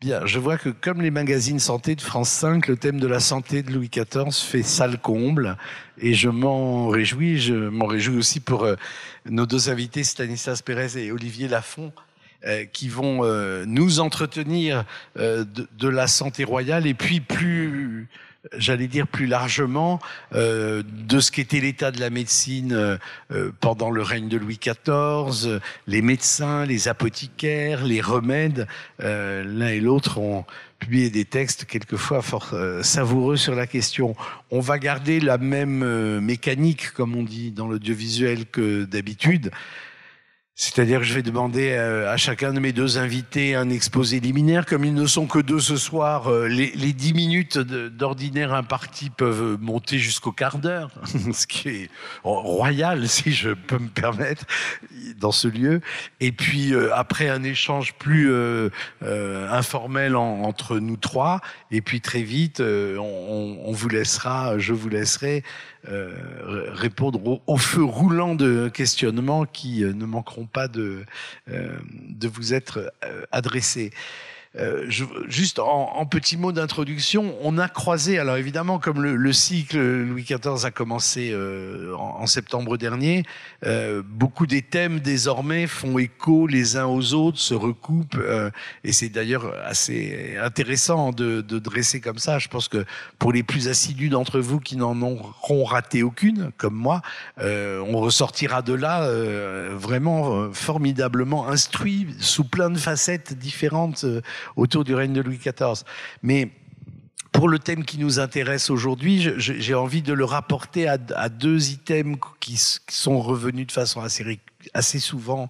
Bien, je vois que comme les magazines santé de France 5, le thème de la santé de Louis XIV fait salle comble et je m'en réjouis. Je m'en réjouis aussi pour euh, nos deux invités, Stanislas Pérez et Olivier Lafont, euh, qui vont euh, nous entretenir de, la santé royale et puis plus j'allais dire plus largement, euh, de ce qu'était l'état de la médecine euh, pendant le règne de Louis XIV, les médecins, les apothicaires, les remèdes. Euh, l'un et l'autre ont publié des textes quelquefois fort savoureux sur la question. On va garder la même mécanique, comme on dit dans l'audiovisuel, que d'habitude. C'est-à-dire que je vais demander euh, à chacun de mes deux invités un exposé liminaire. Comme ils ne sont que deux ce soir, euh, les, dix minutes d'ordinaire imparties peuvent monter jusqu'au quart d'heure, ce qui est royal, si je peux me permettre, dans ce lieu. Et puis, euh, après un échange plus informel entre nous trois, et puis très vite, on, on, vous laissera, je vous laisserai euh, répondre au, feu roulant de questionnements qui euh, ne manqueront pas de, euh, de vous être adressés. Euh, je, juste en, en petit mot d'introduction, on a croisé, alors évidemment, comme le, le cycle Louis XIV a commencé euh, en, en, septembre dernier, euh, beaucoup des thèmes désormais font écho les uns aux autres, se recoupent, euh, et c'est d'ailleurs assez intéressant de, de, dresser comme ça. Je pense que pour les plus assidus d'entre vous qui n'en auront raté aucune, comme moi, euh, on ressortira de là vraiment formidablement instruit sous plein de facettes différentes autour du règne de Louis XIV. Mais pour le thème qui nous intéresse aujourd'hui, j'ai envie de le rapporter à, deux items qui, sont revenus de façon assez, assez souvent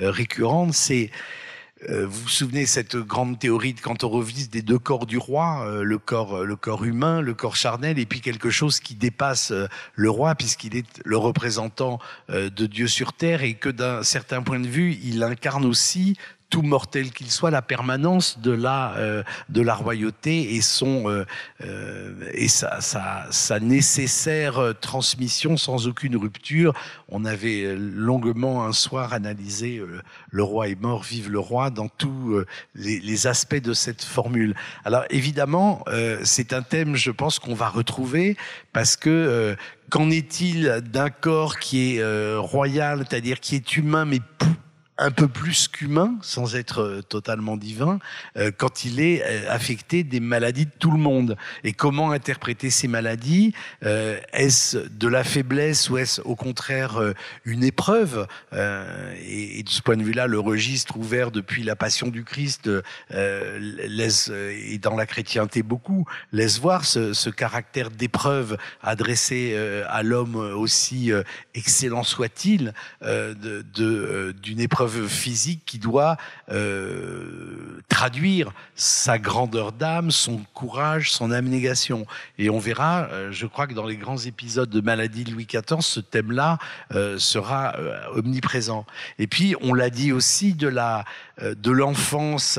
euh, récurrente. C'est euh, vous vous souvenez cette grande théorie de Cantorovitz des deux corps du roi, euh, le corps le corps humain, le corps charnel, et puis quelque chose qui dépasse le roi puisqu'il est le représentant de Dieu sur terre et que d'un certain point de vue, il incarne aussi tout mortel qu'il soit, la permanence de la euh, de la royauté et son euh, euh, et sa, sa, sa, nécessaire transmission sans aucune rupture. On avait longuement un soir analysé le roi est mort, vive le roi dans tous les, les, aspects de cette formule. Alors évidemment, c'est un thème, je pense, qu'on va retrouver parce que qu'en est-il d'un corps qui est royal, c'est-à-dire qui est humain mais un peu plus qu'humain, sans être euh, totalement divin, euh, quand il est euh, affecté des maladies de tout le monde. Et comment interpréter ces maladies Est-ce de la faiblesse ou est-ce au contraire une épreuve et, de ce point de vue-là, le registre ouvert depuis la Passion du Christ laisse, et dans la chrétienté beaucoup, laisse voir ce, ce caractère d'épreuve adressé à l'homme aussi excellent soit-il, d'une épreuve physique qui doit euh, traduire sa grandeur d'âme, son courage, son abnégation. Et on verra, euh, je crois que dans les grands épisodes de Maladie de Louis XIV, ce thème-là euh, sera omniprésent. Et puis, on l'a dit aussi de la de l'enfance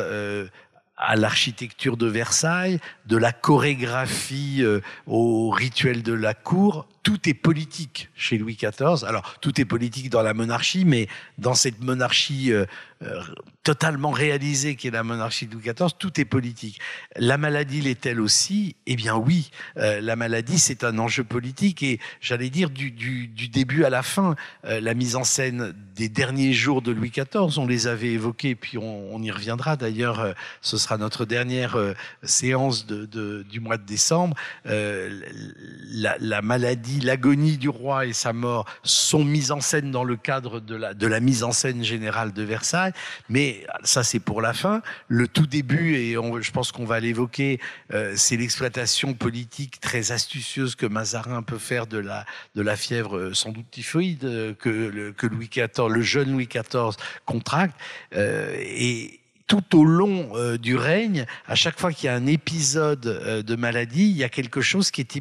à l'architecture de Versailles, de la chorégraphie au rituel de la cour, tout est politique chez Louis XIV. Alors, tout est politique dans la monarchie, mais dans cette monarchie euh, euh, totalement réalisée qui est la monarchie de Louis XIV, tout est politique. La maladie l'est-elle aussi? Eh bien oui, euh, la maladie c'est un enjeu politique et j'allais dire du, du, du, début à la fin, la mise en scène des derniers jours de Louis XIV, on les avait évoqués, puis on, on y reviendra. D'ailleurs, ce sera notre dernière séance de, de, du mois de décembre. La, la maladie l'agonie du roi et sa mort sont mises en scène dans le cadre de la, de la mise en scène générale de Versailles. Mais ça, c'est pour la fin. Le tout début, et je pense qu'on va l'évoquer, euh, c'est l'exploitation politique très astucieuse que Mazarin peut faire de la, de la fièvre euh, sans doute typhoïde euh, que, le, que Louis XIV, le jeune Louis XIV contracte. et, tout au long du règne, à chaque fois qu'il y a un épisode de maladie, il y a quelque chose qui est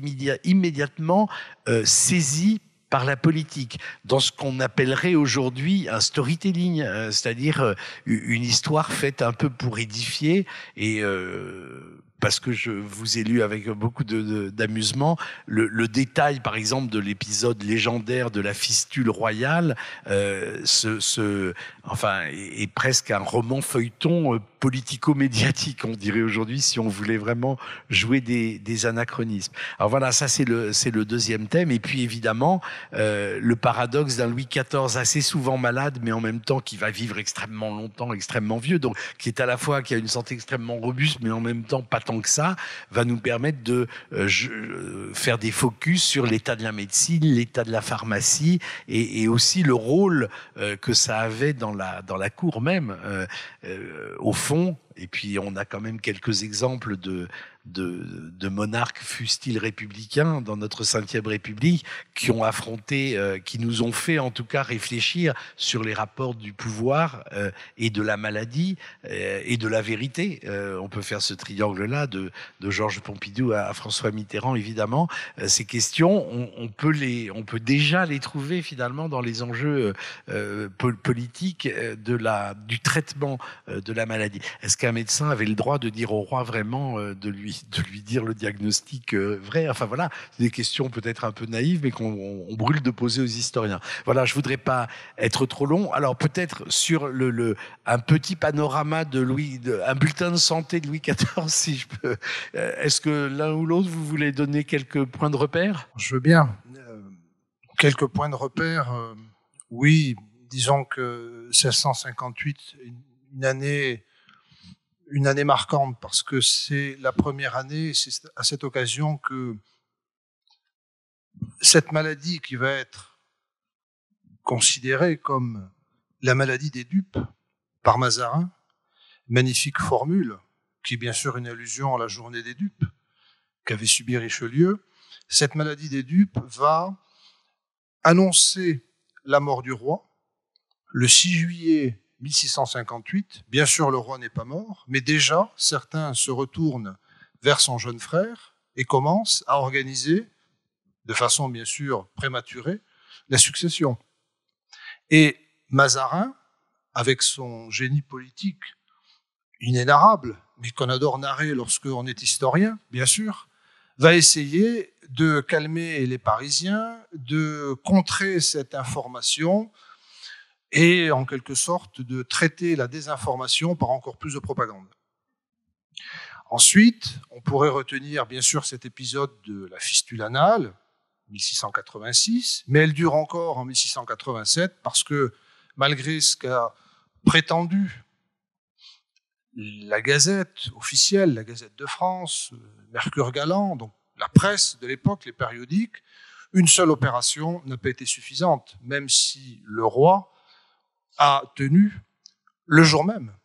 immédiatement saisi par la politique, dans ce qu'on appellerait aujourd'hui un storytelling, c'est-à-dire une histoire faite un peu pour édifier. Et parce que je vous ai lu avec beaucoup d'amusement, le, le, détail, par exemple, de l'épisode légendaire de la fistule royale, euh, ce, ce, enfin, est, est, presque un roman feuilleton euh, politico-médiatique, on dirait aujourd'hui, si on voulait vraiment jouer des, des anachronismes. Alors voilà, ça c'est le, c'est le deuxième thème. Et puis évidemment, euh, le paradoxe d'un Louis XIV assez souvent malade, mais en même temps qui va vivre extrêmement longtemps, extrêmement vieux, donc qui est à la fois qui a une santé extrêmement robuste, mais en même temps pas tant que ça, va nous permettre de euh, euh, faire des focus sur l'état de la médecine, l'état de la pharmacie et, et aussi le rôle euh, que ça avait dans la dans la cour même. Euh, euh, au fond, fond et puis on a quand même quelques exemples de, de, monarques, fussent-ils républicains, dans notre cinquième République, qui ont affronté, euh, qui nous ont fait en tout cas réfléchir sur les rapports du pouvoir euh, et de la maladie euh, et de la vérité. On peut faire ce triangle-là de, de Georges Pompidou à, François Mitterrand, évidemment. Ces questions, on, peut les, on peut déjà les trouver finalement dans les enjeux politiques de la, du traitement de la maladie. Est-ce qu'un médecin avait le droit de dire au roi vraiment de lui de lui dire le diagnostic euh, vrai. Enfin voilà, des questions peut-être un peu naïves, mais qu'on on brûle de poser aux historiens. Voilà, je voudrais pas être trop long. Alors peut-être sur le, le, un petit panorama de Louis, de, un bulletin de santé de Louis XIV, si je peux. Euh, est-ce que l'un ou l'autre vous voulez donner quelques points de repère? Je veux bien. Euh, quelques points de repère. Euh, oui, disons que 1658, une année une année marquante parce que c'est la première année, c'est à cette occasion que cette maladie qui va être considérée comme la maladie des dupes par Mazarin, magnifique formule qui est bien sûr une allusion à la journée des dupes qu'avait subi Richelieu, cette maladie des dupes va annoncer la mort du roi le 6 juillet 1658. Bien sûr, le roi n'est pas mort, mais déjà, certains se retournent vers son jeune frère et commencent à organiser, de façon bien sûr prématurée, la succession. Et Mazarin, avec son génie politique inénarrable, mais qu'on adore narrer lorsqu'on est historien, bien sûr, va essayer de calmer les Parisiens, de contrer cette information, et en quelque sorte de traiter la désinformation par encore plus de propagande. Ensuite, on pourrait retenir bien sûr cet épisode de la fistule anale, 1686, mais elle dure encore en 1687 parce que malgré ce qu'a prétendu la Gazette officielle, la Gazette de France, Mercure Galant, donc la presse de l'époque, les périodiques, une seule opération n'a pas été suffisante, même si le roi a tenu le jour même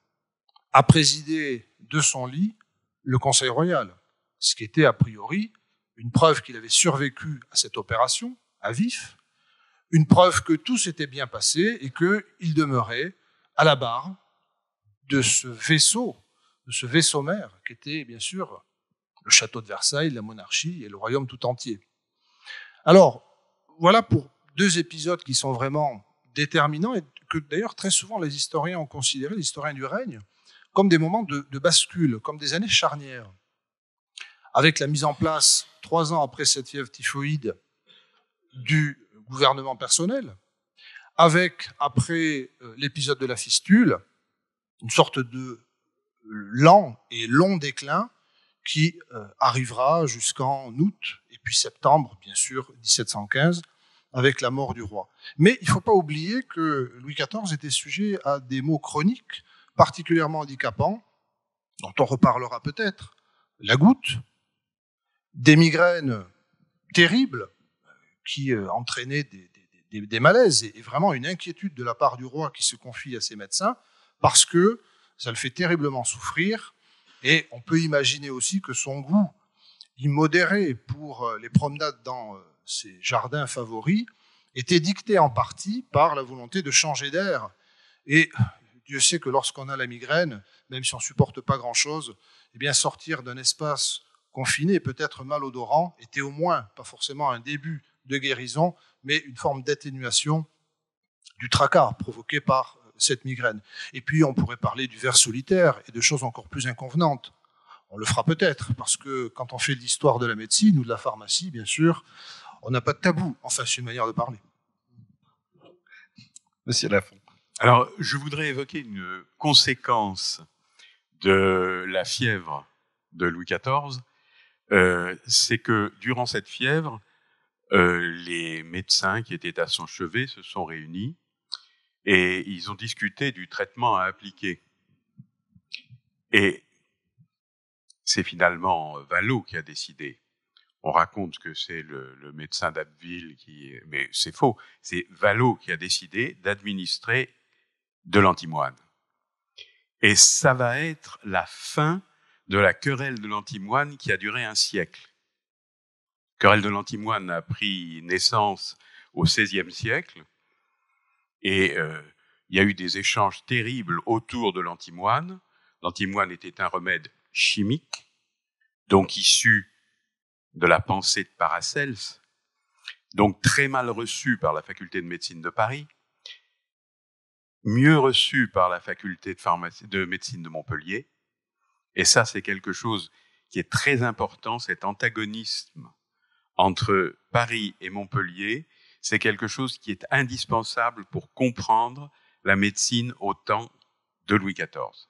à présider de son lit le Conseil royal, ce qui était a priori une preuve qu'il avait survécu à cette opération à vif, une preuve que tout s'était bien passé et qu'il demeurait à la barre de ce vaisseau, de ce vaisseau mère qui était bien sûr le château de Versailles, la monarchie et le royaume tout entier. Alors, voilà pour deux épisodes qui sont vraiment déterminants que d'ailleurs très souvent les historiens ont considéré, les historiens du règne, comme des moments de, bascule, comme des années charnières. Avec la mise en place, trois ans après cette fièvre typhoïde, du gouvernement personnel, avec, après euh, l'épisode de la fistule, une sorte de lent et long déclin qui euh, arrivera jusqu'en août et puis septembre, bien sûr, 1715, avec la mort du roi. Mais il ne faut pas oublier que Louis XIV était sujet à des maux chroniques particulièrement handicapants, dont on reparlera peut-être, la goutte, des migraines terribles qui euh, entraînaient des, malaises et vraiment une inquiétude de la part du roi qui se confie à ses médecins parce que ça le fait terriblement souffrir et on peut imaginer aussi que son goût immodéré pour euh, les promenades dans euh, ses jardins favoris, était dicté en partie par la volonté de changer d'air. Et Dieu sait que lorsqu'on a la migraine, même si on ne supporte pas grand-chose, eh bien sortir d'un espace confiné, peut-être malodorant, était au moins, pas forcément un début de guérison, mais une forme d'atténuation du tracas provoqué par cette migraine. Et puis on pourrait parler du ver solitaire et de choses encore plus inconvenantes. On le fera peut-être, parce que quand on fait l'histoire de la médecine ou de la pharmacie, bien sûr, on n'a pas de tabou. Enfin, c'est une manière de parler. Monsieur Lafont. Alors, je voudrais évoquer une conséquence de la fièvre de Louis XIV. Euh, c'est que durant cette fièvre, euh, les médecins qui étaient à son chevet se sont réunis et ils ont discuté du traitement à appliquer. Et c'est finalement Vallot qui a décidé. On raconte que c'est le, médecin d'Abbeville qui, mais c'est faux. C'est Vallot qui a décidé d'administrer de l'antimoine. Et ça va être la fin de la querelle de l'antimoine qui a duré un siècle. querelle de l'antimoine a pris naissance au XVIe siècle et euh, il y a eu des échanges terribles autour de l'antimoine. L'antimoine était un remède chimique, donc issu de la pensée de Paracels, donc très mal reçu par la faculté de médecine de Paris, mieux reçu par la faculté de, pharmacie, de médecine de Montpellier. Et ça, c'est quelque chose qui est très important, cet antagonisme entre Paris et Montpellier, c'est quelque chose qui est indispensable pour comprendre la médecine au temps de Louis XIV.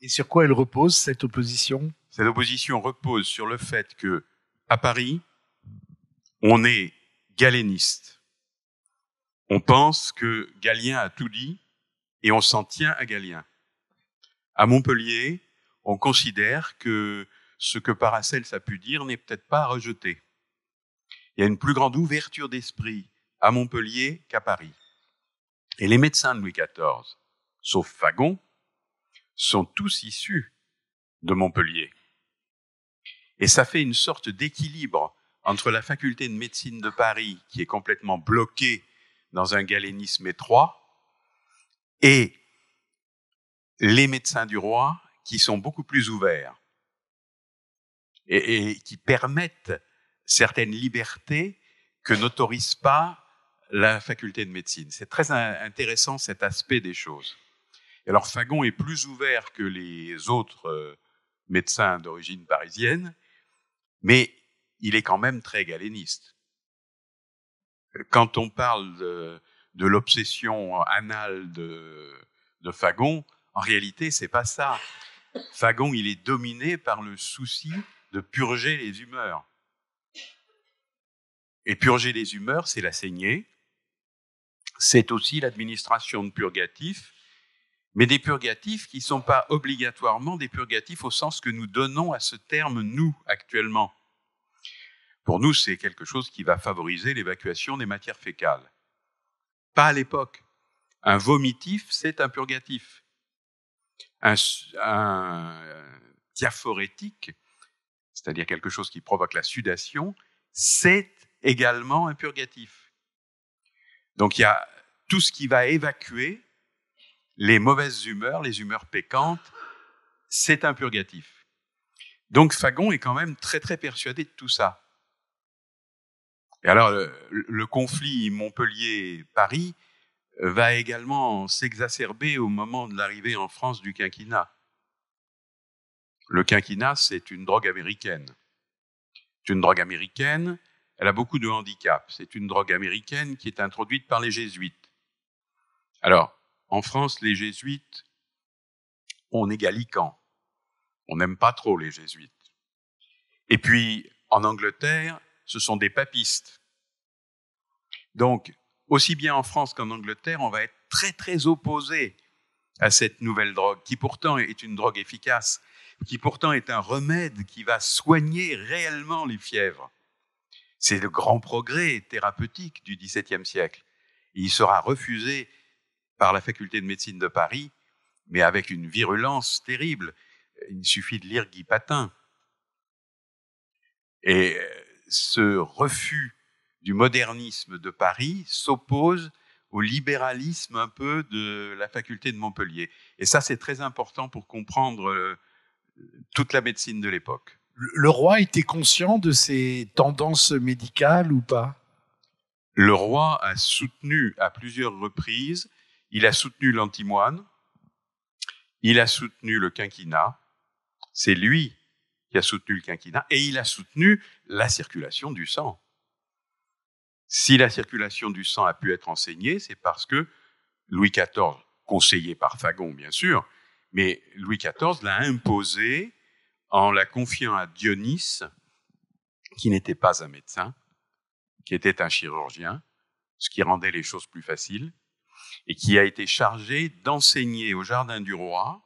Et sur quoi elle repose, cette opposition? Cette opposition repose sur le fait que, à Paris, on est galéniste. On pense que Galien a tout dit et on s'en tient à Galien. À Montpellier, on considère que ce que Paracels a pu dire n'est peut-être pas à rejeter. Il y a une plus grande ouverture d'esprit à Montpellier qu'à Paris. Et les médecins de Louis XIV, sauf Fagon, sont tous issus de Montpellier. Et ça fait une sorte d'équilibre entre la faculté de médecine de Paris, qui est complètement bloquée dans un galénisme étroit, et les médecins du roi, qui sont beaucoup plus ouverts et, qui permettent certaines libertés que n'autorise pas la faculté de médecine. C'est très intéressant cet aspect des choses. alors Fagon est plus ouvert que les autres euh, médecins d'origine parisienne, mais il est quand même très galéniste. Quand on parle de, l'obsession anale de, Fagon, en réalité, c'est pas ça. Fagon, il est dominé par le souci de purger les humeurs. Et purger les humeurs, c'est la saignée, c'est aussi l'administration de purgatifs, mais des purgatifs qui ne sont pas obligatoirement des purgatifs au sens que nous donnons à ce terme nous actuellement. Pour nous, c'est quelque chose qui va favoriser l'évacuation des matières fécales. Pas à l'époque. Un vomitif, c'est un purgatif. Un, un diaphorétique, c'est-à-dire quelque chose qui provoque la sudation, c'est également un purgatif. Donc il y a tout ce qui va évacuer les mauvaises humeurs, les humeurs pécantes, c'est un purgatif. Donc Fagon est quand même très très persuadé de tout ça. Et alors le, conflit Montpellier-Paris va également s'exacerber au moment de l'arrivée en France du quinquennat. Le quinquennat, c'est une drogue américaine. C'est une drogue américaine elle a beaucoup de handicaps. C'est une drogue américaine qui est introduite par les jésuites. Alors, en France, les jésuites, on est gallican. On n'aime pas trop les jésuites. Et puis, en Angleterre, ce sont des papistes. Donc, aussi bien en France qu'en Angleterre, on va être très, très opposé à cette nouvelle drogue, qui pourtant est une drogue efficace, qui pourtant est un remède qui va soigner réellement les fièvres. C'est le grand progrès thérapeutique du XVIIe siècle. il sera refusé par la faculté de médecine de Paris, mais avec une virulence terrible. Il suffit de lire Guy Patin. Et euh, ce refus du modernisme de Paris s'oppose au libéralisme un peu de la faculté de Montpellier. Et ça, c'est très important pour comprendre euh, toute la médecine de l'époque le roi était conscient de ces tendances médicales ou pas? Le roi a soutenu à plusieurs reprises, il a soutenu l'antimoine, il a soutenu le quinquennat. C'est lui qui a soutenu le quinquennat, et il a soutenu la circulation du sang. Si la circulation du sang a pu être enseignée, c'est parce que Louis XIV, conseillé par Fagon bien sûr, mais Louis XIV l'a imposé en la confiant à Dionys, qui n'était pas un médecin, qui était un chirurgien, ce qui rendait les choses plus faciles, et qui a été chargé d'enseigner au Jardin du Roi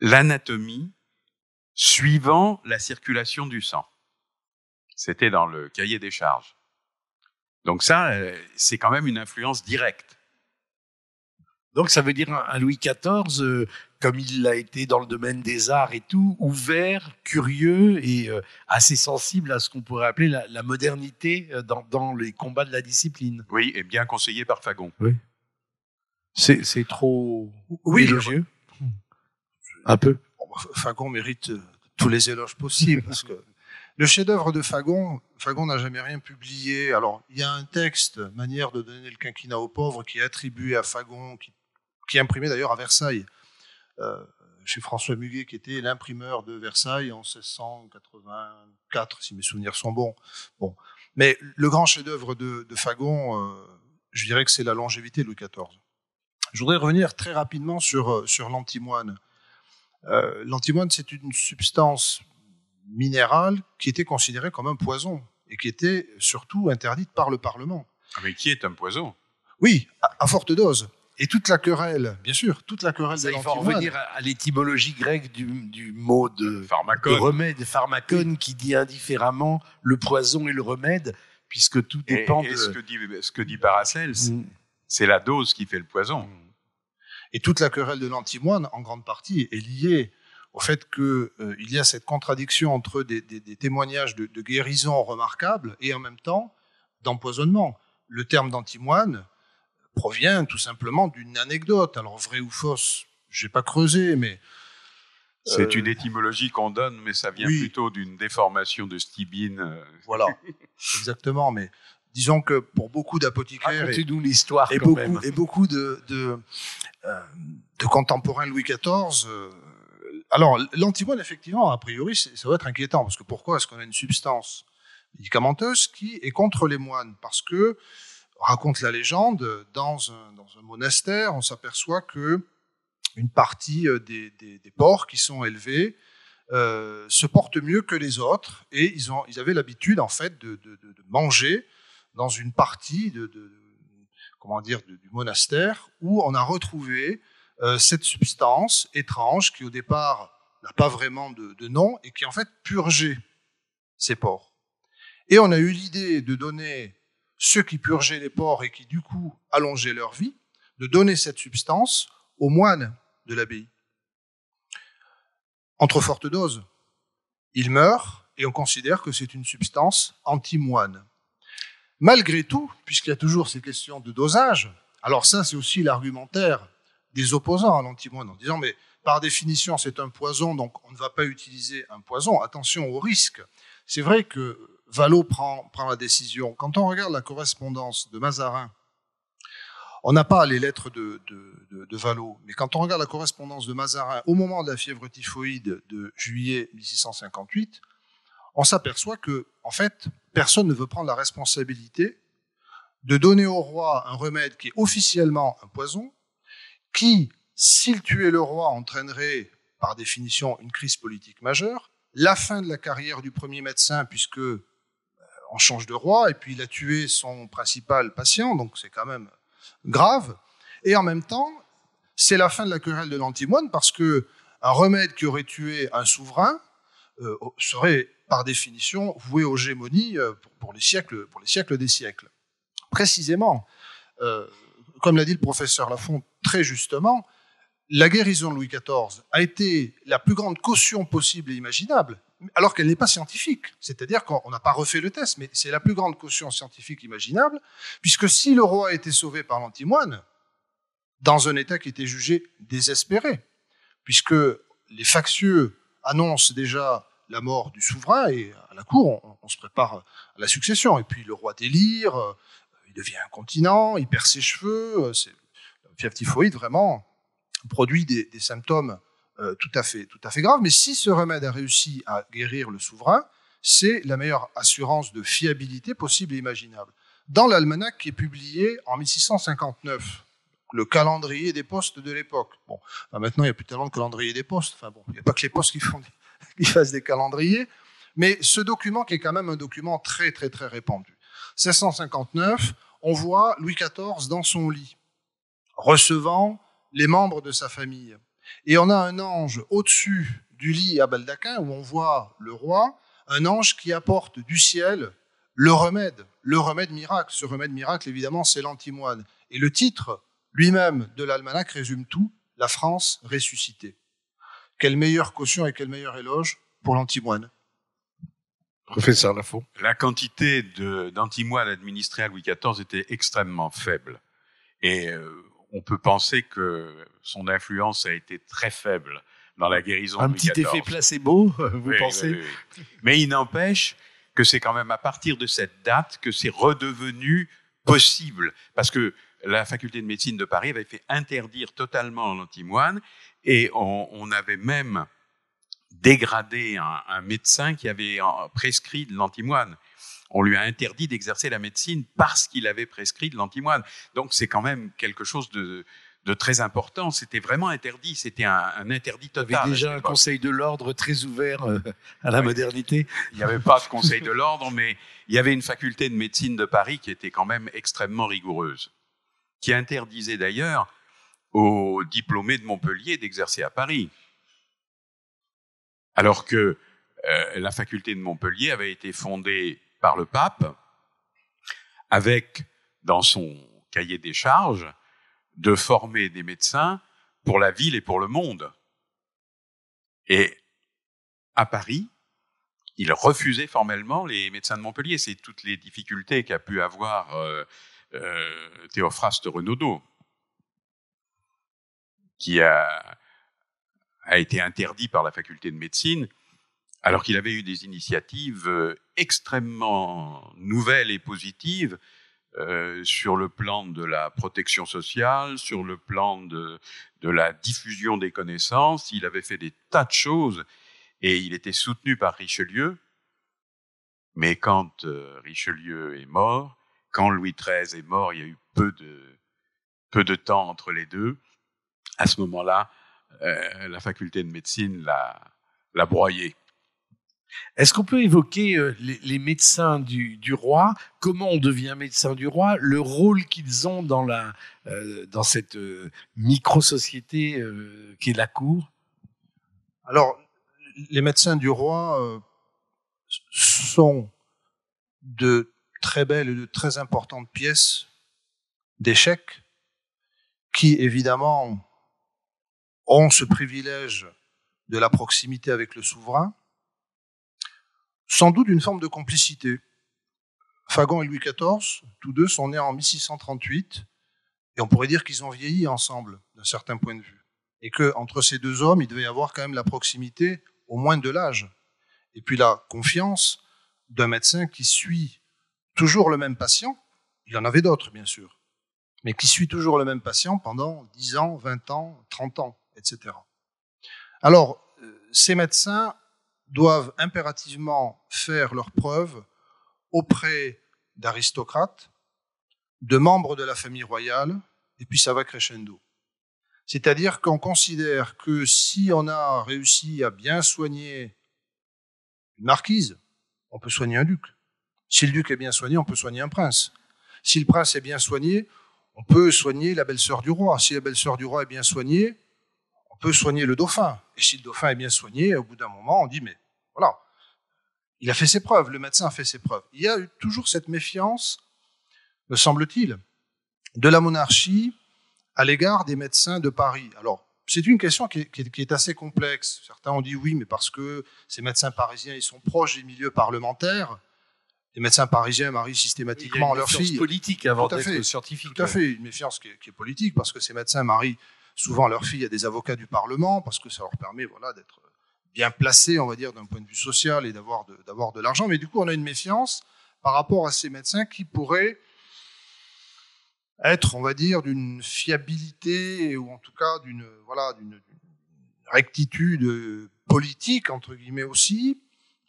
l'anatomie suivant la circulation du sang. C'était dans le cahier des charges. Donc ça, euh, c'est quand même une influence directe. Donc ça veut dire un Louis XIV, comme il l'a été dans le domaine des arts et tout, ouvert, curieux et euh, assez sensible à ce qu'on pourrait appeler la, modernité dans, dans, les combats de la discipline. Oui, et bien conseillé par Fagon. Oui. C'est trop oui, élogieux Un peu. Fagon mérite tous les éloges possibles. parce que le chef-d'œuvre de Fagon, Fagon n'a jamais rien publié. Alors, il y a un texte, manière de donner le quinquennat aux pauvres, qui est attribué à Fagon, qui, qui est imprimé d'ailleurs à Versailles, euh, chez François Muguet, qui était l'imprimeur de Versailles en 1684, si mes souvenirs sont bons. Bon. Mais le grand chef-d'œuvre de, Fagon, euh, je dirais que c'est la longévité de Louis XIV. Je voudrais revenir très rapidement sur, euh, sur l'antimoine. Euh, l'antimoine, c'est une substance minérale qui était considérée comme un poison et qui était surtout interdite par le Parlement. Ah, mais qui est un poison? Oui, à, forte dose. Et toute la querelle, bien sûr, toute la querelle de Il faut revenir à, l'étymologie grecque du, mot de, de remède, pharmacone, qui dit indifféremment le poison et le remède, puisque tout dépend et, de... Ce que dit, ce que dit Paracels, mm. c'est la dose qui fait le poison. Et toute la querelle de l'antimoine, en grande partie, est liée au fait qu'il euh, y a cette contradiction entre des, témoignages de, guérison remarquables et en même temps d'empoisonnement. Le terme d'antimoine provient tout simplement d'une anecdote. Alors, vrai ou fausse, je n'ai pas creusé, mais... C'est euh, une étymologie qu'on donne, mais ça vient plutôt d'une déformation de stibine. Voilà, exactement. Mais disons que pour beaucoup d'apothicaires et, l'histoire et, beaucoup, et beaucoup de, de, euh, de contemporains Louis XIV. Euh, alors l'antimoine, effectivement, a priori, ça va être inquiétant parce que pourquoi est-ce qu'on a une substance médicamenteuse qui est contre les moines? Parce que raconte la légende, dans un, monastère, on s'aperçoit que une partie euh, des, porcs qui sont élevés euh, se portent mieux que les autres et ils, avaient l'habitude en fait de manger dans une partie de, comment dire, du monastère où on a retrouvé euh, cette substance étrange qui au départ n'a pas vraiment de, nom et qui en fait purgeait ces porcs. Et on a eu l'idée de donner ceux qui purgeaient les porcs et qui du coup allongeaient leur vie, de donner cette substance aux moines de l'abbaye. Entre fortes doses, ils meurent et on considère que c'est une substance anti-moine. Malgré tout, puisqu'il y a toujours ces questions de dosage, alors ça c'est aussi l'argumentaire des opposants à l'antimoine en disant mais par définition c'est un poison donc on ne va pas utiliser un poison, attention au risque. C'est vrai que Valo prend, prend la décision. Quand on regarde la correspondance de Mazarin, on n'a pas les lettres de, de, Valo, mais quand on regarde la correspondance de Mazarin au moment de la fièvre typhoïde de juillet 1658, on s'aperçoit que, en fait, personne ne veut prendre la responsabilité de donner au roi un remède qui est officiellement un poison, qui, s'il tuait le roi, entraînerait par définition une crise politique majeure, la fin de la carrière du premier médecin, puisque on change de roi, et puis il a tué son principal patient, donc c'est quand même grave. Et en même temps, c'est la fin de la querelle de l'antimoine, parce que un remède qui aurait tué un souverain euh, serait par définition voué aux gémonies euh, pour, les siècles, pour les siècles des siècles. Précisément, euh, comme l'a dit le professeur Lafont très justement, la guérison de Louis XIV a été la plus grande caution possible et imaginable, alors qu'elle n'est pas scientifique. C'est-à-dire qu'on n'a pas refait le test, mais c'est la plus grande caution scientifique imaginable, puisque si le roi a été sauvé par l'antimoine, dans un état qui était jugé désespéré, puisque les factieux annoncent déjà la mort du souverain et à la cour, on, se prépare à la succession. Et puis le roi délire, euh, il devient incontinent, il perd ses cheveux. Euh, c'est, fièvre typhoïde, vraiment, produit des, symptômes euh, tout, à fait, tout à fait grave. Mais si ce remède a réussi à guérir le souverain, c'est la meilleure assurance de fiabilité possible et imaginable. Dans l'almanach qui est publié en 1659, le calendrier des postes de l'époque. Bon, maintenant, il n'y a plus tellement de calendrier des postes. Enfin bon, il n'y a pas que les postes qui, font, qui fassent des calendriers. Mais ce document, qui est quand même un document très, très, très répandu. 1659, on voit Louis XIV dans son lit, recevant les membres de sa famille. Et on a un ange au-dessus du lit à baldaquin, où on voit le roi, un ange qui apporte du ciel le remède, le remède miracle. Ce remède miracle, évidemment, c'est l'antimoine. Et le titre lui-même de l'almanach résume tout, la France ressuscitée. Quelle meilleure caution et quel meilleur éloge pour l'antimoine. Professeur Lafont. La quantité d'antimoine administrés à Louis XIV était extrêmement faible. Et euh, on peut penser que son influence a été très faible dans la guérison Un de Louis petit XIV. effet placebo, vous Oui, pensez oui, oui. Mais il n'empêche que c'est quand même à partir de cette date que c'est redevenu possible. Parce que la faculté de médecine de Paris avait fait interdire totalement l'antimoine et on, on avait même dégradé un, un médecin qui avait prescrit de l'antimoine. On lui a interdit d'exercer la médecine parce qu'il avait prescrit de l'antimoine. Donc c'est quand même quelque chose de, de très important. C'était vraiment interdit. C'était un, un interdit total. avez à déjà cette un conseil de l'ordre très ouvert euh, à la Oui. modernité. Il n'y avait pas de conseil de l'ordre, mais il y avait une faculté de médecine de Paris qui était quand même extrêmement rigoureuse, qui interdisait d'ailleurs aux diplômés de Montpellier d'exercer à Paris. Alors que euh, la faculté de Montpellier avait été fondée par le pape avec, dans son cahier des charges, de former des médecins pour la ville et pour le monde. Et à Paris, il refusait formellement les médecins de Montpellier. C'est toutes les difficultés qu'a pu avoir euh, euh, Théophraste Renaudot, qui a, a été interdit par la faculté de médecine, alors qu'il avait eu des initiatives euh, extrêmement nouvelles et positives euh, sur le plan de la protection sociale, sur le plan de, de la diffusion des connaissances. Il avait fait des tas de choses et il était soutenu par Richelieu. Mais quand euh, Richelieu est mort, quand Louis XIII est mort, il y a eu peu de, peu de temps entre les deux. À ce moment-là, euh, la faculté de médecine l'a, l'a broyé. Est-ce qu'on peut évoquer euh, les, médecins du, roi? Comment on devient médecin du roi? Le rôle qu'ils ont dans, la, euh, cette euh, micro-société euh, qui est la cour? Alors, les médecins du roi sont de très belles et de très importantes pièces d'échecs qui, évidemment, ont ce privilège de la proximité avec le souverain, sans doute une forme de complicité. Fagon et Louis XIV, tous deux sont nés en 1638, et on pourrait dire qu'ils ont vieilli ensemble, d'un certain point de vue. Et que entre ces deux hommes, il devait y avoir quand même la proximité, au moins de l'âge, et puis la confiance d'un médecin qui suit toujours le même patient. Il en avait d'autres, bien sûr, mais qui suit toujours le même patient pendant 10 ans, 20 ans, 30 ans, etc. Alors, euh, ces médecins doivent impérativement faire leurs preuves auprès d'aristocrates, de membres de la famille royale, et puis ça va crescendo. C'est-à-dire qu'on considère que si on a réussi à bien soigner une marquise, on peut soigner un duc. Si le duc est bien soigné, on peut soigner un prince. Si le prince est bien soigné, on peut soigner la belle-sœur du roi. Si la belle-sœur du roi est bien soignée, on peut soigner le dauphin. Et si le dauphin est bien soigné, au bout d'un moment, on dit, mais voilà, il a fait ses preuves, le médecin a fait ses preuves. Il y a eu toujours cette méfiance, me semble-t-il, de la monarchie à l'égard des médecins de Paris. Alors, c'est une question qui est, qui assez complexe. Certains ont dit oui, mais parce que ces médecins parisiens, ils sont proches des milieux parlementaires. Les médecins parisiens marient systématiquement leurs filles. politique avant d'être scientifique. Tout à fait, une méfiance qui est, qui est politique, parce que ces médecins marient souvent leurs filles à des avocats du Parlement, parce que ça leur permet voilà, d'être bien placés, on va dire, d'un point de vue social et d'avoir de, d'avoir de l'argent. Mais du coup, on a une méfiance par rapport à ces médecins qui pourraient être, on va dire, d'une fiabilité, ou en tout cas d'une voilà, d'une rectitude politique, entre guillemets aussi,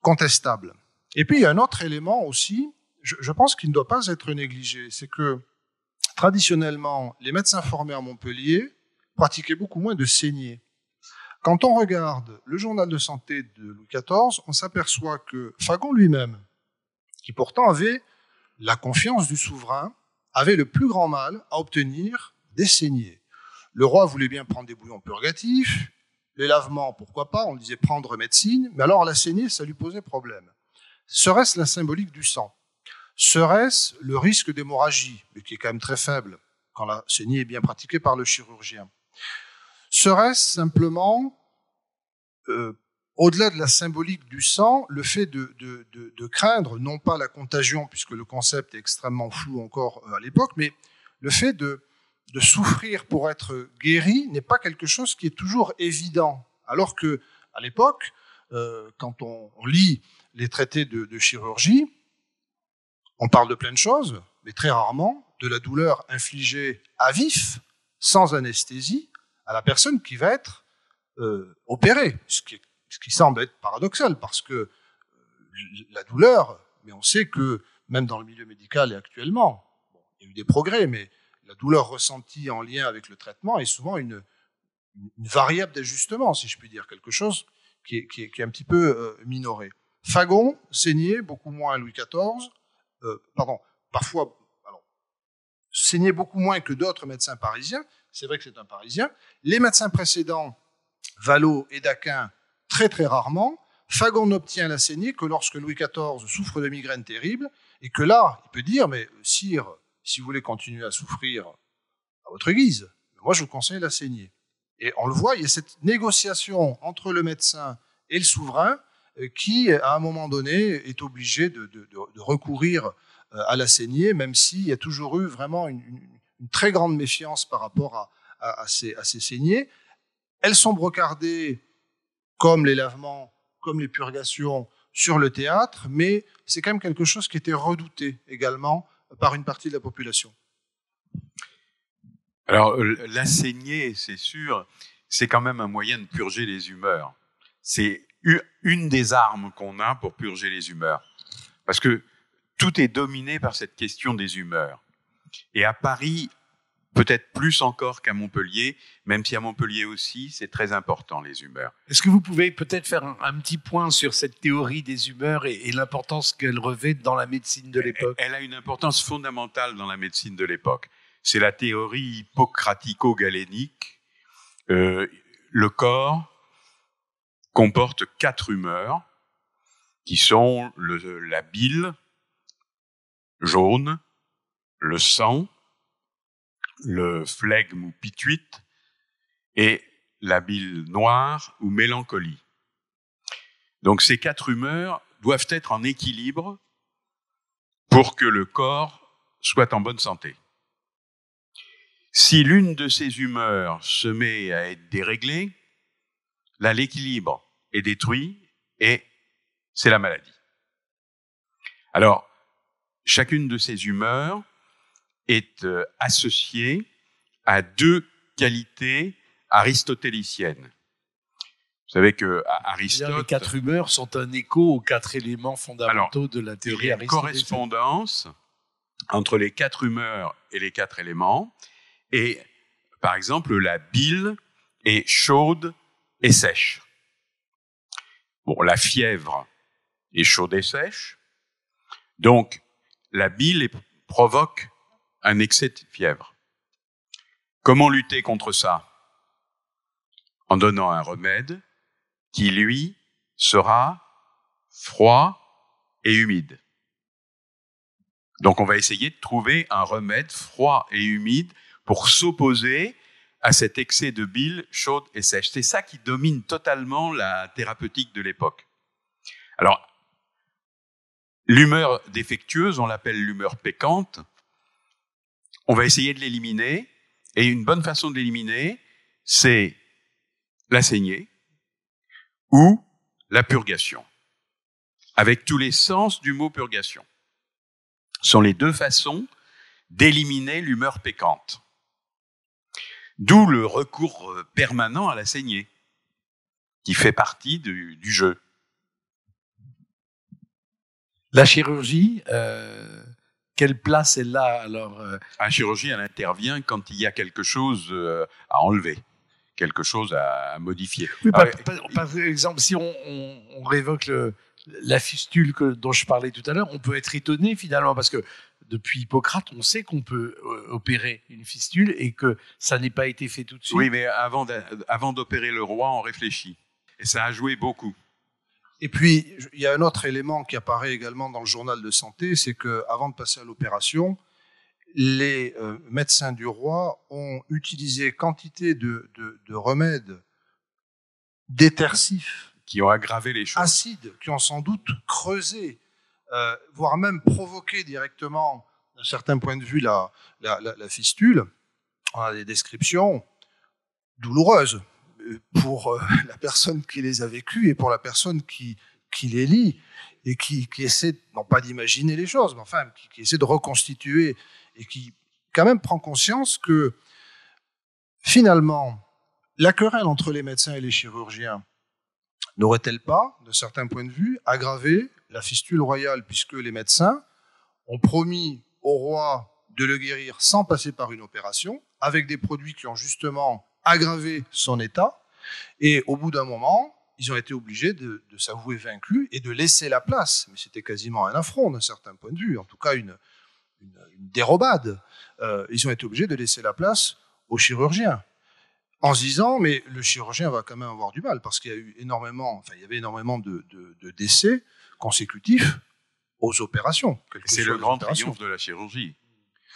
contestable. Et puis il y a un autre élément aussi, je, je pense qu'il ne doit pas être négligé, c'est que traditionnellement, les médecins formés à Montpellier pratiquaient beaucoup moins de saignées. Quand on regarde le journal de santé de Louis XIV, on s'aperçoit que Fagon lui-même, qui pourtant avait la confiance du souverain, avait le plus grand mal à obtenir des saignées. Le roi voulait bien prendre des bouillons purgatifs, les lavements, pourquoi pas, on disait prendre médecine, mais alors la saignée, ça lui posait problème. Serait-ce la symbolique du sang? Serait-ce le risque d'hémorragie, mais qui est quand même très faible quand la saignée est bien pratiquée par le chirurgien? Serait-ce simplement, euh, au-delà de la symbolique du sang, le fait de, de, de, craindre, non pas la contagion, puisque le concept est extrêmement flou encore euh, à l'époque, mais le fait de, de souffrir pour être guéri n'est pas quelque chose qui est toujours évident. Alors que, à l'époque, euh, quand on, on, lit les traités de, de chirurgie, on parle de plein de choses, mais très rarement de la douleur infligée à vif, sans anesthésie, à la personne qui va être euh, opérée, ce qui, semble être paradoxal, parce que euh, la douleur, mais on sait que même dans le milieu médical et actuellement, il y a eu des progrès, mais la douleur ressentie en lien avec le traitement est souvent une, variable d'ajustement, si je puis dire, quelque chose qui est, un petit peu euh, minoré. Fagon saignait beaucoup moins à Louis XIV, euh, pardon, parfois, alors, saignait beaucoup moins que d'autres médecins parisiens, c'est vrai que c'est un Parisien. Les médecins précédents, Vallot et Daquin, très très rarement. Fagon n'obtient la saignée que lorsque Louis XIV souffre de migraines terribles et que là, il peut dire, mais sire, si vous voulez continuer à souffrir à votre guise, moi je vous conseille la saignée. Et on le voit, il y a cette négociation entre le médecin et le souverain euh, qui, à un moment donné, est obligé de, recourir euh, à la saignée, même s'il y a toujours eu vraiment une, une très grande méfiance par rapport à, ces, à, ces, saignées. Elles sont brocardées comme les lavements, comme les purgations sur le théâtre, mais c'est quand même quelque chose qui était redouté également par une partie de la population. Alors, la saignée, c'est sûr, c'est quand même un moyen de purger les humeurs. C'est une des armes qu'on a pour purger les humeurs. Parce que tout est dominé par cette question des humeurs. Et à Paris, peut-être plus encore qu'à Montpellier, même si à Montpellier aussi, c'est très important, les humeurs. Est-ce que vous pouvez peut-être faire un, un, petit point sur cette théorie des humeurs et, et l'importance qu'elle revêt dans la médecine de l'époque? elle, elle, a une importance fondamentale dans la médecine de l'époque. C'est la théorie hippocratico-galénique. Euh, le corps comporte quatre humeurs qui sont le, la bile jaune, le sang, le flegme ou pituite et la bile noire ou mélancolie. Donc ces quatre humeurs doivent être en équilibre pour que le corps soit en bonne santé. Si l'une de ces humeurs se met à être déréglée, là l'équilibre est détruit et c'est la maladie. Alors, chacune de ces humeurs est euh, associée à deux qualités aristotéliciennes. Vous savez que Aristote. Les quatre humeurs sont un écho aux quatre éléments fondamentaux Alors, de la théorie il y a une correspondance entre les quatre humeurs et les quatre éléments. Et par exemple, la bile est chaude et sèche. Bon, la fièvre est chaude et sèche. Donc, la bile provoque un excès de fièvre. Comment lutter contre ça? En donnant un remède qui, lui, sera froid et humide. Donc on va essayer de trouver un remède froid et humide pour s'opposer à cet excès de bile chaude et sèche. C'est ça qui domine totalement la thérapeutique de l'époque. Alors, l'humeur défectueuse, on l'appelle l'humeur pécante, on va essayer de l'éliminer. Et une bonne façon de l'éliminer, c'est la saignée ou la purgation. Avec tous les sens du mot purgation. Ce sont les deux façons d'éliminer l'humeur pécante. D'où le recours permanent à la saignée. qui fait partie du, du jeu. La chirurgie, euh, quelle place elle a alors euh, La chirurgie, elle intervient quand il y a quelque chose euh, à enlever, quelque chose à modifier. oui, par, par- par exemple, si on, on- on révoque le- la fistule que, dont je parlais tout à l'heure, on peut être étonné finalement parce que depuis Hippocrate, on sait qu'on peut euh, opérer une fistule et que ça n'ait pas été fait tout de suite. Oui, mais avant d'opérer le roi, on réfléchit. Et ça a joué beaucoup. Et puis, il y a un autre élément qui apparaît également dans le journal de santé, c'est que avant de passer à l'opération, les euh, médecins du roi ont utilisé quantité de, de- de remèdes détersifs, qui ont aggravé les choses. acides, qui ont sans doute creusé, euh, voire même provoqué directement, d'un certain point de vue, la, la- la- la fistule. On a des descriptions douloureuses pour euh, la personne qui les a vécues et pour la personne qui, les lit et qui, essaie, non pas d'imaginer les choses, mais enfin, qui, essaie de reconstituer et qui quand même prend conscience que finalement, la querelle entre les médecins et les chirurgiens n'aurait-elle pas, de certains points de vue, aggravé la fistule royale, puisque les médecins ont promis au roi de le guérir sans passer par une opération, avec des produits qui ont justement aggravé son état, et au bout d'un moment, ils ont été obligés de, de s'avouer vaincus et de laisser la place. Mais c'était quasiment un affront d'un certain point de vue, en tout cas une, une, une dérobade. Euh, ils ont été obligés de laisser la place aux chirurgiens en se disant, mais le chirurgien va quand même avoir du mal parce qu'il y a eu énormément, enfin, il y avait énormément de, de- de décès consécutifs aux opérations. C'est le grand triomphe de la chirurgie.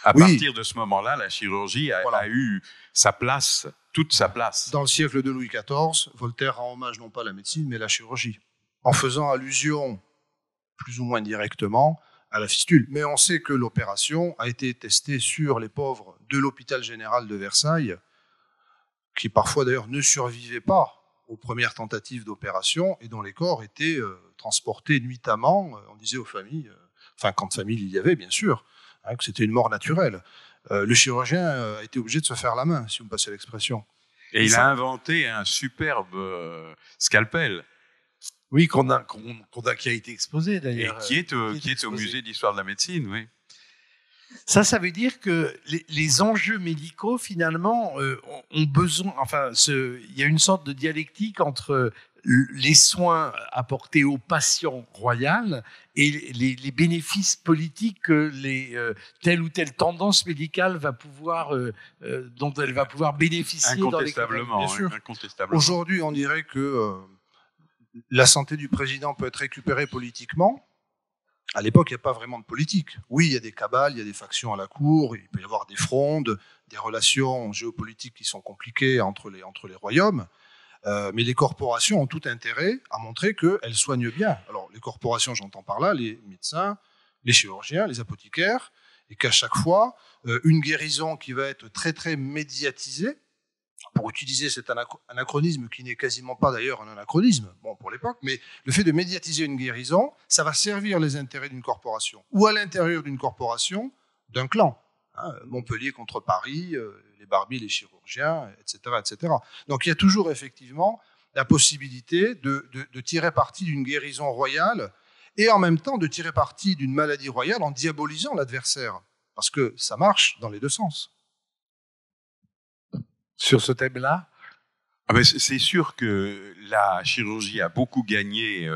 À Oui. partir de ce moment-là, la chirurgie a, Voilà. a eu sa place, toute sa place. Dans le siècle de Louis XIV, Voltaire rend hommage non pas à la médecine, mais à la chirurgie, en faisant allusion, plus ou moins directement, à la fistule. Mais on sait que l'opération a été testée sur les pauvres de l'hôpital général de Versailles, qui parfois d'ailleurs ne survivaient pas aux premières tentatives d'opération et dont les corps étaient euh, transportés nuitamment. Euh, On disait aux familles, euh, enfin quand famille il y avait bien sûr, hein, que c'était une mort naturelle. Euh, le chirurgien euh, a été obligé de se faire la main, si vous me passez l'expression. Et il ça- a inventé un superbe euh, scalpel Oui, qu'on a, qu'on a- qui a été exposé et d'ailleurs. qui est, au, qui est qui est au musée d'histoire de la médecine, oui. Ça, ça veut dire que les, les enjeux médicaux, finalement, euh, ont, besoin. Enfin, il y a une sorte de dialectique entre les soins apportés aux patients royal et les, les bénéfices politiques que les, euh, telle ou telle tendance médicale va pouvoir, euh, euh, dont elle va pouvoir bénéficier dans les Incontestablement. bien sûr. incontestablement. Aujourd'hui, on dirait que euh, la santé du président peut être récupérée politiquement. À l'époque, il n'y a pas vraiment de politique. Oui, il y a des cabales, il y a des factions à la cour, il peut y avoir des frondes, des relations géopolitiques qui sont compliquées entre les, entre les royaumes. Euh, mais les corporations ont tout intérêt à montrer qu'elles soignent bien. Alors, les corporations, j'entends par là les médecins, les chirurgiens, les apothicaires, et qu'à chaque fois, euh, une guérison qui va être très, très médiatisée, pour utiliser cet anachro- anachronisme qui n'est quasiment pas d'ailleurs un anachronisme, bon pour l'époque, mais le fait de médiatiser une guérison, ça va servir les intérêts d'une corporation ou à l'intérieur d'une corporation d'un clan. Hein, Montpellier contre Paris, euh, les barbiers, les chirurgiens, etc., etc. Donc il y a toujours effectivement la possibilité de, de- de tirer parti d'une guérison royale et en même temps de tirer parti d'une maladie royale en diabolisant l'adversaire. Parce que ça marche dans les deux sens. Sur ce thème-là, Ah ben, c'est c'est sûr que la chirurgie a beaucoup gagné.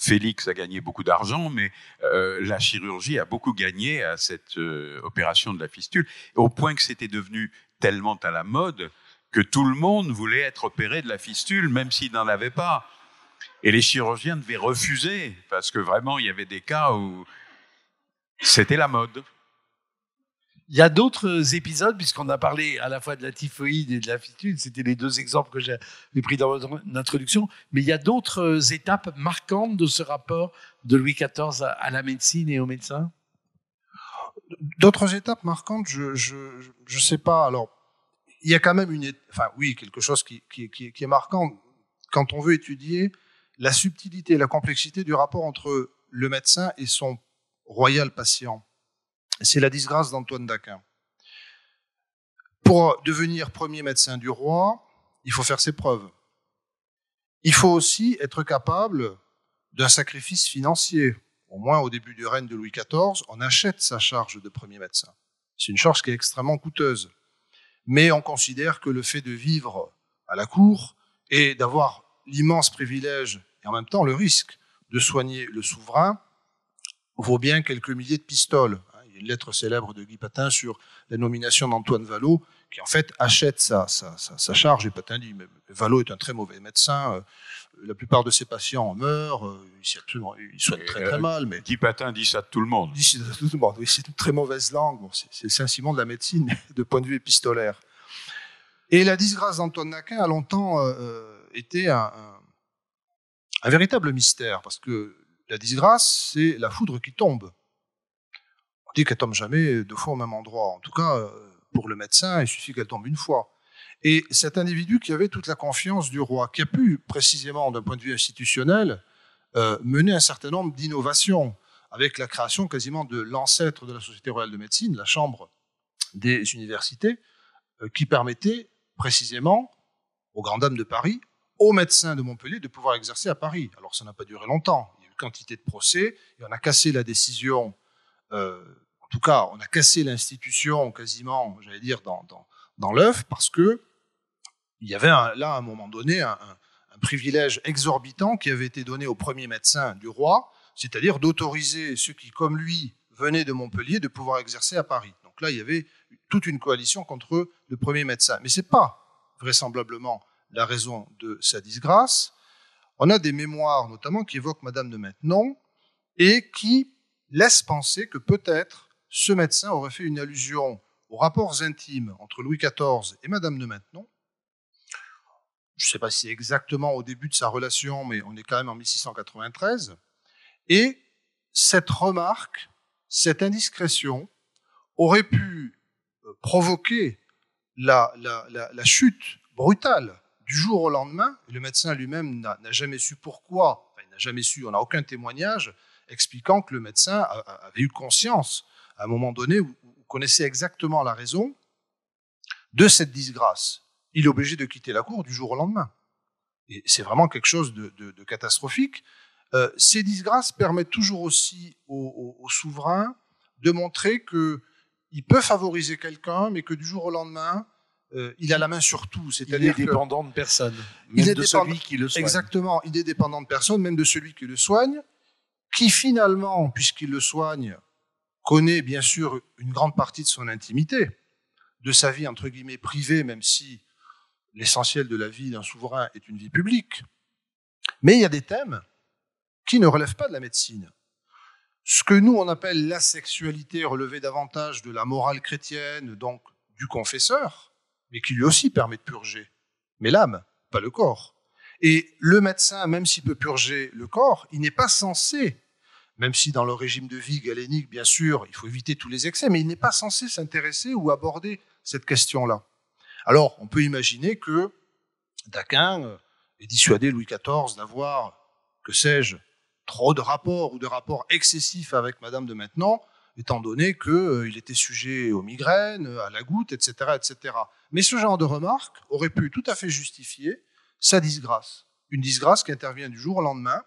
Félix a gagné beaucoup d'argent, mais euh, la chirurgie a beaucoup gagné à cette euh, opération de la fistule, au point que c'était devenu tellement à la mode que tout le monde voulait être opéré de la fistule, même s'il n'en avait pas. Et les chirurgiens devaient refuser, parce que vraiment, il y avait des cas où c'était la mode. Il y a d'autres épisodes, puisqu'on a parlé à la fois de la typhoïde et de la fistule, c'était les deux exemples que j'ai pris dans votre introduction, mais il y a d'autres étapes marquantes de ce rapport de Louis XIV à, la médecine et aux médecins? D'autres étapes marquantes, je je sais pas. Alors, il y a quand même une, enfin oui, quelque chose qui, qui, est marquant quand on veut étudier la subtilité la complexité du rapport entre le médecin et son royal patient. C'est la disgrâce d'Antoine d'Aquin. Pour devenir premier médecin du roi, il faut faire ses preuves. Il faut aussi être capable d'un sacrifice financier. Au moins au début du règne de Louis XIV, on achète sa charge de premier médecin. C'est une charge qui est extrêmement coûteuse. Mais on considère que le fait de vivre à la cour et d'avoir l'immense privilège et en même temps le risque de soigner le souverain vaut bien quelques milliers de pistoles. Il une lettre célèbre de Guy Patin sur la nomination d'Antoine Vallot, qui en fait achète sa, sa, sa, charge. Et Patin dit, mais Vallot est un très mauvais médecin, euh, la plupart de ses patients meurent, euh, il soigne très très euh, mal. Mais Guy Patin dit ça de tout le monde. Dit ça de tout le monde, oui, c'est une très mauvaise langue, bon, c'est le Saint-Simon de la médecine, de point de vue épistolaire. Et la disgrâce d'Antoine Naquin a longtemps été un, un véritable mystère, parce que la disgrâce, c'est la foudre qui tombe. On dit qu'elle tombe jamais deux fois au même endroit. En tout cas, euh, pour le médecin, il suffit qu'elle tombe une fois. Et cet individu qui avait toute la confiance du roi, qui a pu, précisément d'un point de vue institutionnel, euh, mener un certain nombre d'innovations, avec la création quasiment de l'ancêtre de la Société royale de médecine, la Chambre des universités, euh, qui permettait précisément aux grandes dames de Paris aux médecins de Montpellier de pouvoir exercer à Paris. Alors ça n'a pas duré longtemps. Il y a eu quantité de procès et on a cassé la décision. Euh, en tout cas, on a cassé l'institution quasiment, j'allais dire, dans, l'œuf parce que il y avait là, à un moment donné, un, un, privilège exorbitant qui avait été donné au premier médecin du roi, c'est-à-dire d'autoriser ceux qui, comme lui, venaient de Montpellier de pouvoir exercer à Paris. Donc là, il y avait toute une coalition contre le premier médecin. Mais c'est pas vraisemblablement la raison de sa disgrâce. On a des mémoires notamment qui évoquent Madame de Maintenon et qui laissent penser que peut-être ce médecin aurait fait une allusion aux rapports intimes entre Louis XIV et Madame de Maintenon. Je ne sais pas si exactement au début de sa relation, mais on est quand même en 1693. Et cette remarque, cette indiscrétion aurait pu euh, provoquer la chute brutale du jour au lendemain, le médecin lui-même n'a jamais su pourquoi, enfin, il n'a jamais su, on n'a aucun témoignage expliquant que le médecin avait eu conscience à un moment donné où, connaissait exactement la raison de cette disgrâce. Il est obligé de quitter la cour du jour au lendemain. Et c'est vraiment quelque chose de, catastrophique. Euh, ces disgrâces permettent toujours aussi aux souverains de montrer qu'il peut favoriser quelqu'un, mais que du jour au lendemain, euh, il a la main sur tout. C'est-à-dire il est dépendant de personne, même il est de celui qui le soigne. Exactement, il est dépendant de personne, même de celui qui le soigne, qui finalement, puisqu'il le soigne, connaît bien sûr une grande partie de son intimité, de sa vie entre guillemets privée, même si l'essentiel de la vie d'un souverain est une vie publique. Mais il y a des thèmes qui ne relèvent pas de la médecine. Ce que nous on appelle la sexualité relevait davantage de la morale chrétienne, donc du confesseur, mais qui lui aussi permet de purger. Mais l'âme, pas le corps. Et le médecin, même s'il peut purger le corps, il n'est pas censé, même si dans le régime de vie galénique, bien sûr, il faut éviter tous les excès, mais il n'est pas censé s'intéresser ou aborder cette question-là. Alors, on peut imaginer que Daquin euh, ait dissuadé Louis XIV d'avoir, que sais-je, trop de rapports ou de rapports excessifs avec Madame de Maintenon, étant donné qu'il euh, était sujet aux migraines, à la goutte, etc., etc. Mais ce genre de remarque aurait pu tout à fait justifier sa disgrâce. Une disgrâce qui intervient du jour au lendemain.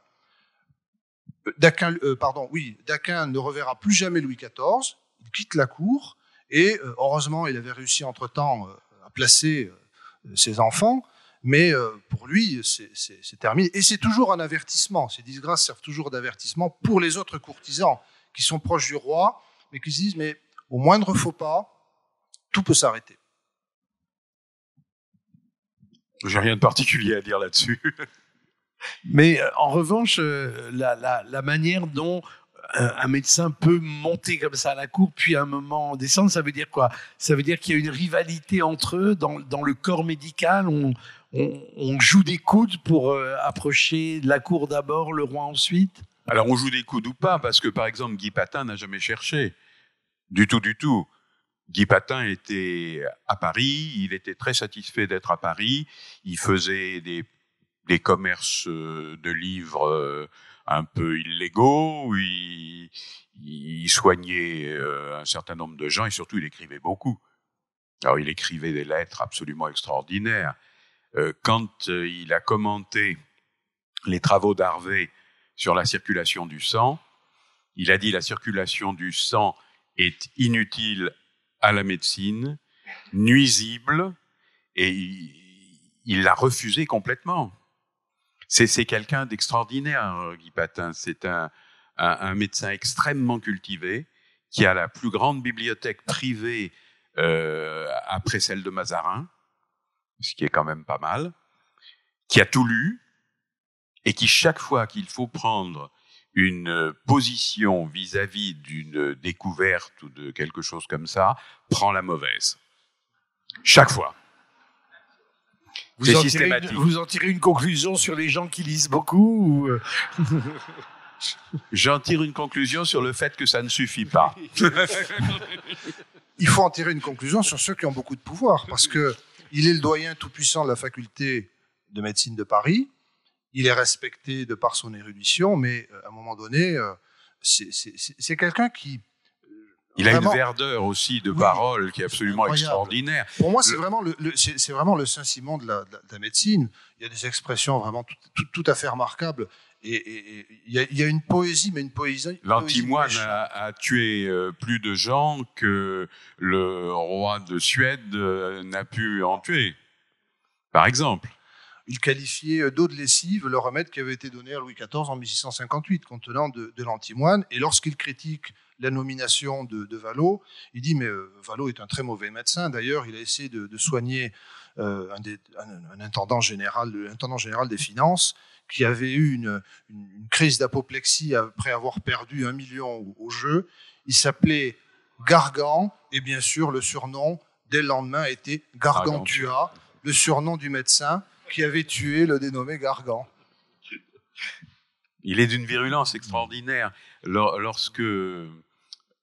Euh, Daquin, euh, pardon, oui, Daquin ne reverra plus jamais Louis XIV, il quitte la cour, et heureusement, il avait réussi entre-temps à placer ses enfants, mais pour lui, c'est terminé. Et c'est toujours un avertissement, ces disgrâces servent toujours d'avertissement pour les autres courtisans qui sont proches du roi, mais qui se disent, mais au moindre faux pas, tout peut s'arrêter. J'ai rien de particulier à dire là-dessus. mais euh, en revanche, euh, la, la, manière dont euh, un médecin peut monter comme ça à la cour, puis à un moment descendre, ça veut dire quoi? Ça veut dire qu'il y a une rivalité entre eux? Dans, dans le corps médical. On, on, on, joue des coudes pour approcher la cour d'abord, le roi ensuite? Alors on joue des coudes ou pas, parce que par exemple Guy Patin n'a jamais cherché. Du tout, du tout. Guy Patin était à Paris, il était très satisfait d'être à Paris, il faisait des, des commerces euh, de livres euh, un peu illégaux, il, il soignait euh, un certain nombre de gens et surtout il écrivait beaucoup. Alors il écrivait des lettres absolument extraordinaires. Quand il a commenté les travaux d'Harvey sur la circulation du sang. Il a dit la circulation du sang est inutile à la médecine, nuisible, et il l'a refusé complètement. C'est quelqu'un d'extraordinaire, Guy Patin. C'est un, un, médecin extrêmement cultivé qui a la plus grande bibliothèque privée euh, après celle de Mazarin, ce qui est quand même pas mal, qui a tout lu et qui chaque fois qu'il faut prendre une position vis-à-vis d'une découverte ou de quelque chose comme ça, prend la mauvaise. Chaque fois. Vous en, tirez une, vous en tirez une conclusion sur les gens qui lisent beaucoup euh? J'en tire une conclusion sur le fait que ça ne suffit pas. Il faut en tirer une conclusion sur ceux qui ont beaucoup de pouvoir, parce que il est le doyen tout-puissant de la faculté de médecine de Paris. Il est respecté de par son érudition, mais euh, à un moment donné, euh, c'est quelqu'un qui il a une verdeur aussi de parole qui est absolument extraordinaire. Pour moi, c'est vraiment le, c'est vraiment le Saint-Simon de, de la, médecine. Il y a des expressions vraiment tout, tout, à fait remarquables. Et, il, y a, une poésie, mais une poésie. L'antimoine a, a, tué euh, plus de gens que le roi de Suède euh, n'a pu en tuer, par exemple. Il qualifiait euh, d'eau de lessive le remède qui avait été donné à Louis XIV en 1658, contenant de, de l'antimoine. Et lorsqu'il critique la nomination de, de Valo, il dit mais euh, Valo est un très mauvais médecin. D'ailleurs, il a essayé de, soigner euh, un, intendant général, l'intendant général des finances, qui avait eu une, crise d'apoplexie après avoir perdu un million au, jeu. Il s'appelait Gargan, et bien sûr, le surnom dès le lendemain était Gargantua, le surnom du médecin qui avait tué le dénommé Gargan. Il est d'une virulence extraordinaire. Lorsque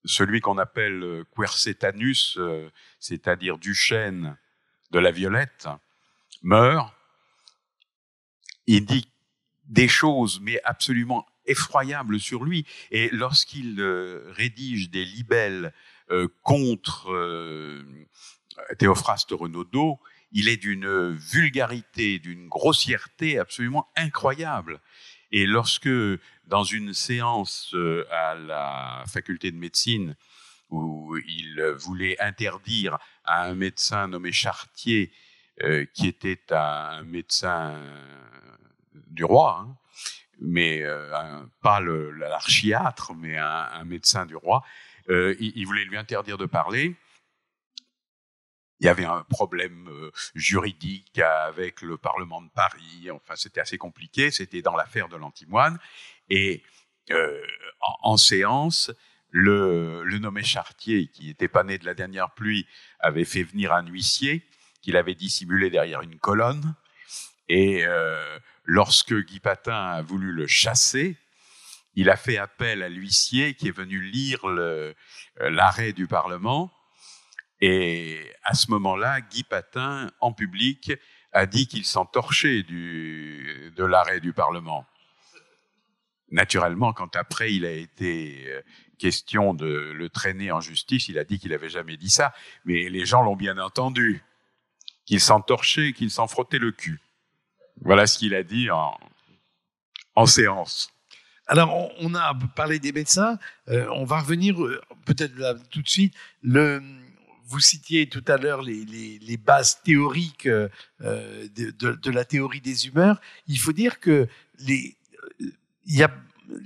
celui qu'on appelle euh, Quercetanus, euh, c'est-à-dire Duchesne de la Violette, meurt, il dit des choses, mais absolument effroyables sur lui. Et lorsqu'il euh, rédige des libelles contre Théophraste Renaudot, il est d'une vulgarité, d'une grossièreté absolument incroyable. Et lorsque, dans une séance euh, à la faculté de médecine, où il voulait interdire à un médecin nommé Chartier, euh, qui était un médecin du roi, hein, mais euh, pas l'archiatre, mais un, médecin du roi, il, voulait lui interdire de parler il y avait un problème euh, juridique avec le Parlement de Paris. Enfin, c'était assez compliqué. C'était dans l'affaire de l'antimoine. Et euh, en, séance, le, le, nommé Chartier, qui n'était pas né de la dernière pluie, avait fait venir un huissier qu'il avait dissimulé derrière une colonne. Et euh, lorsque Guy Patin a voulu le chasser, il a fait appel à l'huissier qui est venu lire l'arrêt du Parlement et à ce moment-là, Guy Patin, en public, a dit qu'il s'en torchait du, de l'arrêt du Parlement. Naturellement, quand après il a été euh, question de le traîner en justice, il a dit qu'il n'avait jamais dit ça, mais les gens l'ont bien entendu, qu'il s'en torchait, qu'il s'en frottait le cul. Voilà ce qu'il a dit en, séance. Alors, on, a parlé des médecins, euh, on va revenir euh, peut-être tout de suite. Vous citiez tout à l'heure les, bases théoriques euh, de, la théorie des humeurs. Il faut dire que les,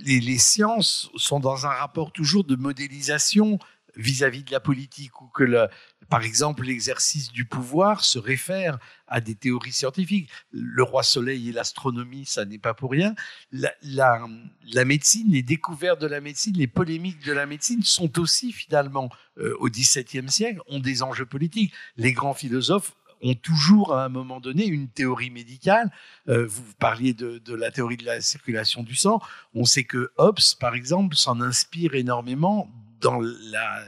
les, sciences sont dans un rapport toujours de modélisation vis-à-vis de la politique ou que, le, par exemple, l'exercice du pouvoir se réfère à des théories scientifiques. Le roi soleil et l'astronomie, ça n'est pas pour rien. La, la, médecine, les découvertes de la médecine, les polémiques de la médecine sont aussi finalement, euh, au XVIIe siècle, ont des enjeux politiques. Les grands philosophes ont toujours à un moment donné une théorie médicale. Euh, vous parliez de, de, la théorie de la circulation du sang. On sait que Hobbes, par exemple, s'en inspire énormément dans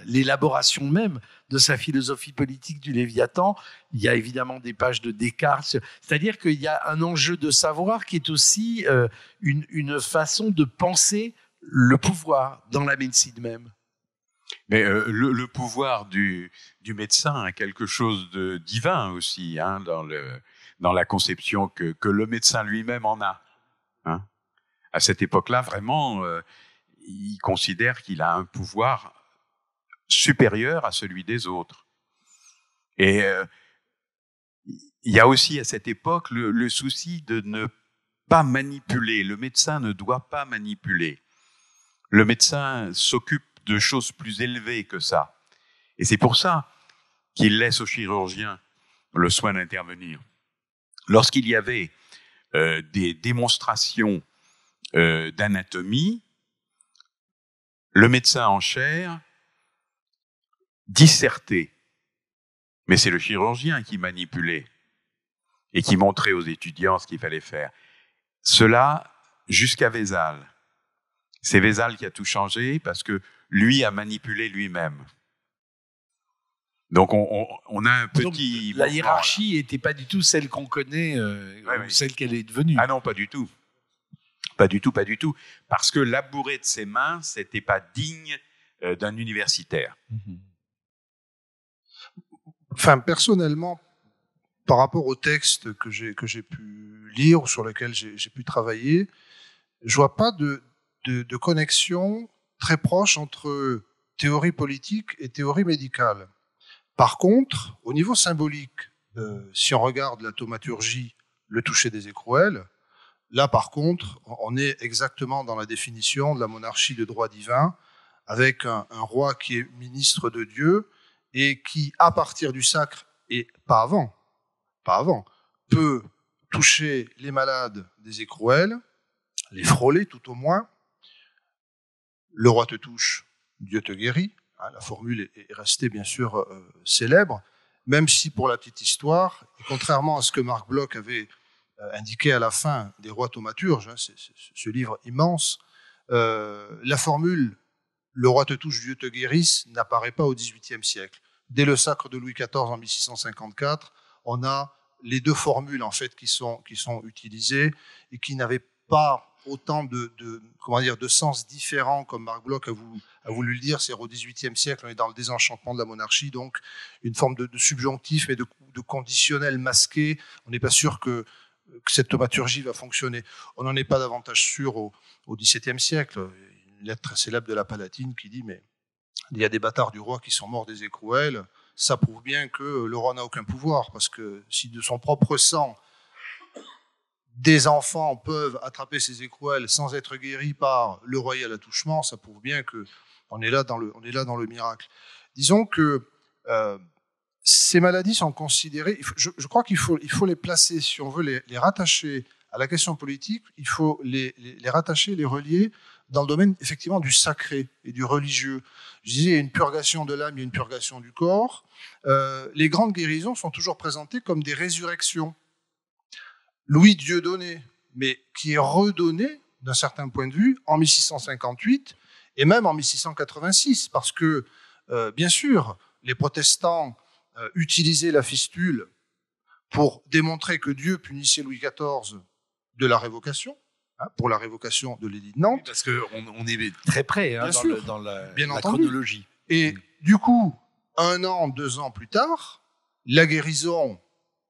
l'élaboration même de sa philosophie politique du Léviathan. Il y a évidemment des pages de Descartes, c'est-à-dire qu'il y a un enjeu de savoir qui est aussi euh, une, façon de penser le pouvoir dans la médecine même. Mais euh, le, pouvoir du, médecin a quelque chose de divin aussi hein, dans, la conception que, que le médecin lui-même en a. Hein. À cette époque-là, vraiment, euh, il considère qu'il a un pouvoir supérieur à celui des autres. Et euh, il y a aussi à cette époque le, souci de ne pas manipuler. Le médecin ne doit pas manipuler. Le médecin s'occupe de choses plus élevées que ça. Et c'est pour ça qu'il laisse au chirurgien le soin d'intervenir. Lorsqu'il y avait euh, des démonstrations euh, d'anatomie, le médecin en chair dissertait. Mais c'est le chirurgien qui manipulait et qui montrait aux étudiants ce qu'il fallait faire. Cela jusqu'à Vézal. C'est Vézal qui a tout changé parce que lui a manipulé lui-même. Donc on, on, on, a un petit. Donc, la hiérarchie n'était pas du tout celle qu'on connaît, euh, Ouais, celle qu'elle est devenue. Ah non, pas du tout. Pas du tout, pas du tout. Parce que labourer de ses mains, c'était pas digne euh, d'un universitaire. Mhm. Enfin, personnellement, par rapport au texte que j'ai pu lire ou sur lequel j'ai pu travailler, je vois pas de, connexion très proche entre théorie politique et théorie médicale. Par contre, au niveau symbolique, euh, si on regarde la thaumaturgie, le toucher des écrouelles, là par contre, on est exactement dans la définition de la monarchie de droit divin, avec un roi qui est ministre de Dieu et qui, à partir du sacre, et pas avant, pas avant, peut toucher les malades des écrouelles, les frôler tout au moins. Le roi te touche, Dieu te guérit. Hein, la formule est, est restée bien sûr euh, célèbre, même si pour la petite histoire, contrairement à ce que Marc Bloch avait euh, indiqué à la fin des rois thaumaturges, hein, ce livre immense, euh, la formule le roi te touche, Dieu te guérisse n'apparaît pas au XVIIIe siècle. Dès le sacre de Louis XIV en 1654, on a les deux formules en fait qui sont qui sont utilisées et qui n'avaient pas autant de, de comment dire de sens différents comme Marc Bloch a voulu, le dire. C'est au XVIIIe siècle, on est dans le désenchantement de la monarchie, donc une forme de, subjonctif de, de conditionnel masqué. On n'est pas sûr que que cette thaumaturgie va fonctionner. On n'en est pas davantage sûr au, au XVIIe siècle. Une lettre très célèbre de la Palatine qui dit mais il y a des bâtards du roi qui sont morts des écrouelles. Ça prouve bien que le roi n'a aucun pouvoir parce que si de son propre sang des enfants peuvent attraper ces écrouelles sans être guéris par le royal attouchement, ça prouve bien que on est là dans le, on est là dans le miracle. Disons que euh, ces maladies sont considérées, je, crois qu'il faut, il faut les placer, si on veut les, les, rattacher à la question politique, il faut les, les, rattacher, les relier dans le domaine effectivement du sacré et du religieux. Je disais, il y a une purgation de l'âme, il y a une purgation du corps. Euh, les grandes guérisons sont toujours présentées comme des résurrections. Louis Dieudonné, mais qui est redonné d'un certain point de vue en 1658 et même en 1686, parce que, euh, bien sûr, les protestants euh, utilisaient la fistule pour démontrer que Dieu punissait Louis XIV de la révocation, pour la révocation de l'édit de Nantes. Parce qu'on on est très près hein, dans, sûr. le- dans la, Bien la entendu. chronologie. Et du coup, un an, deux ans plus tard, la guérison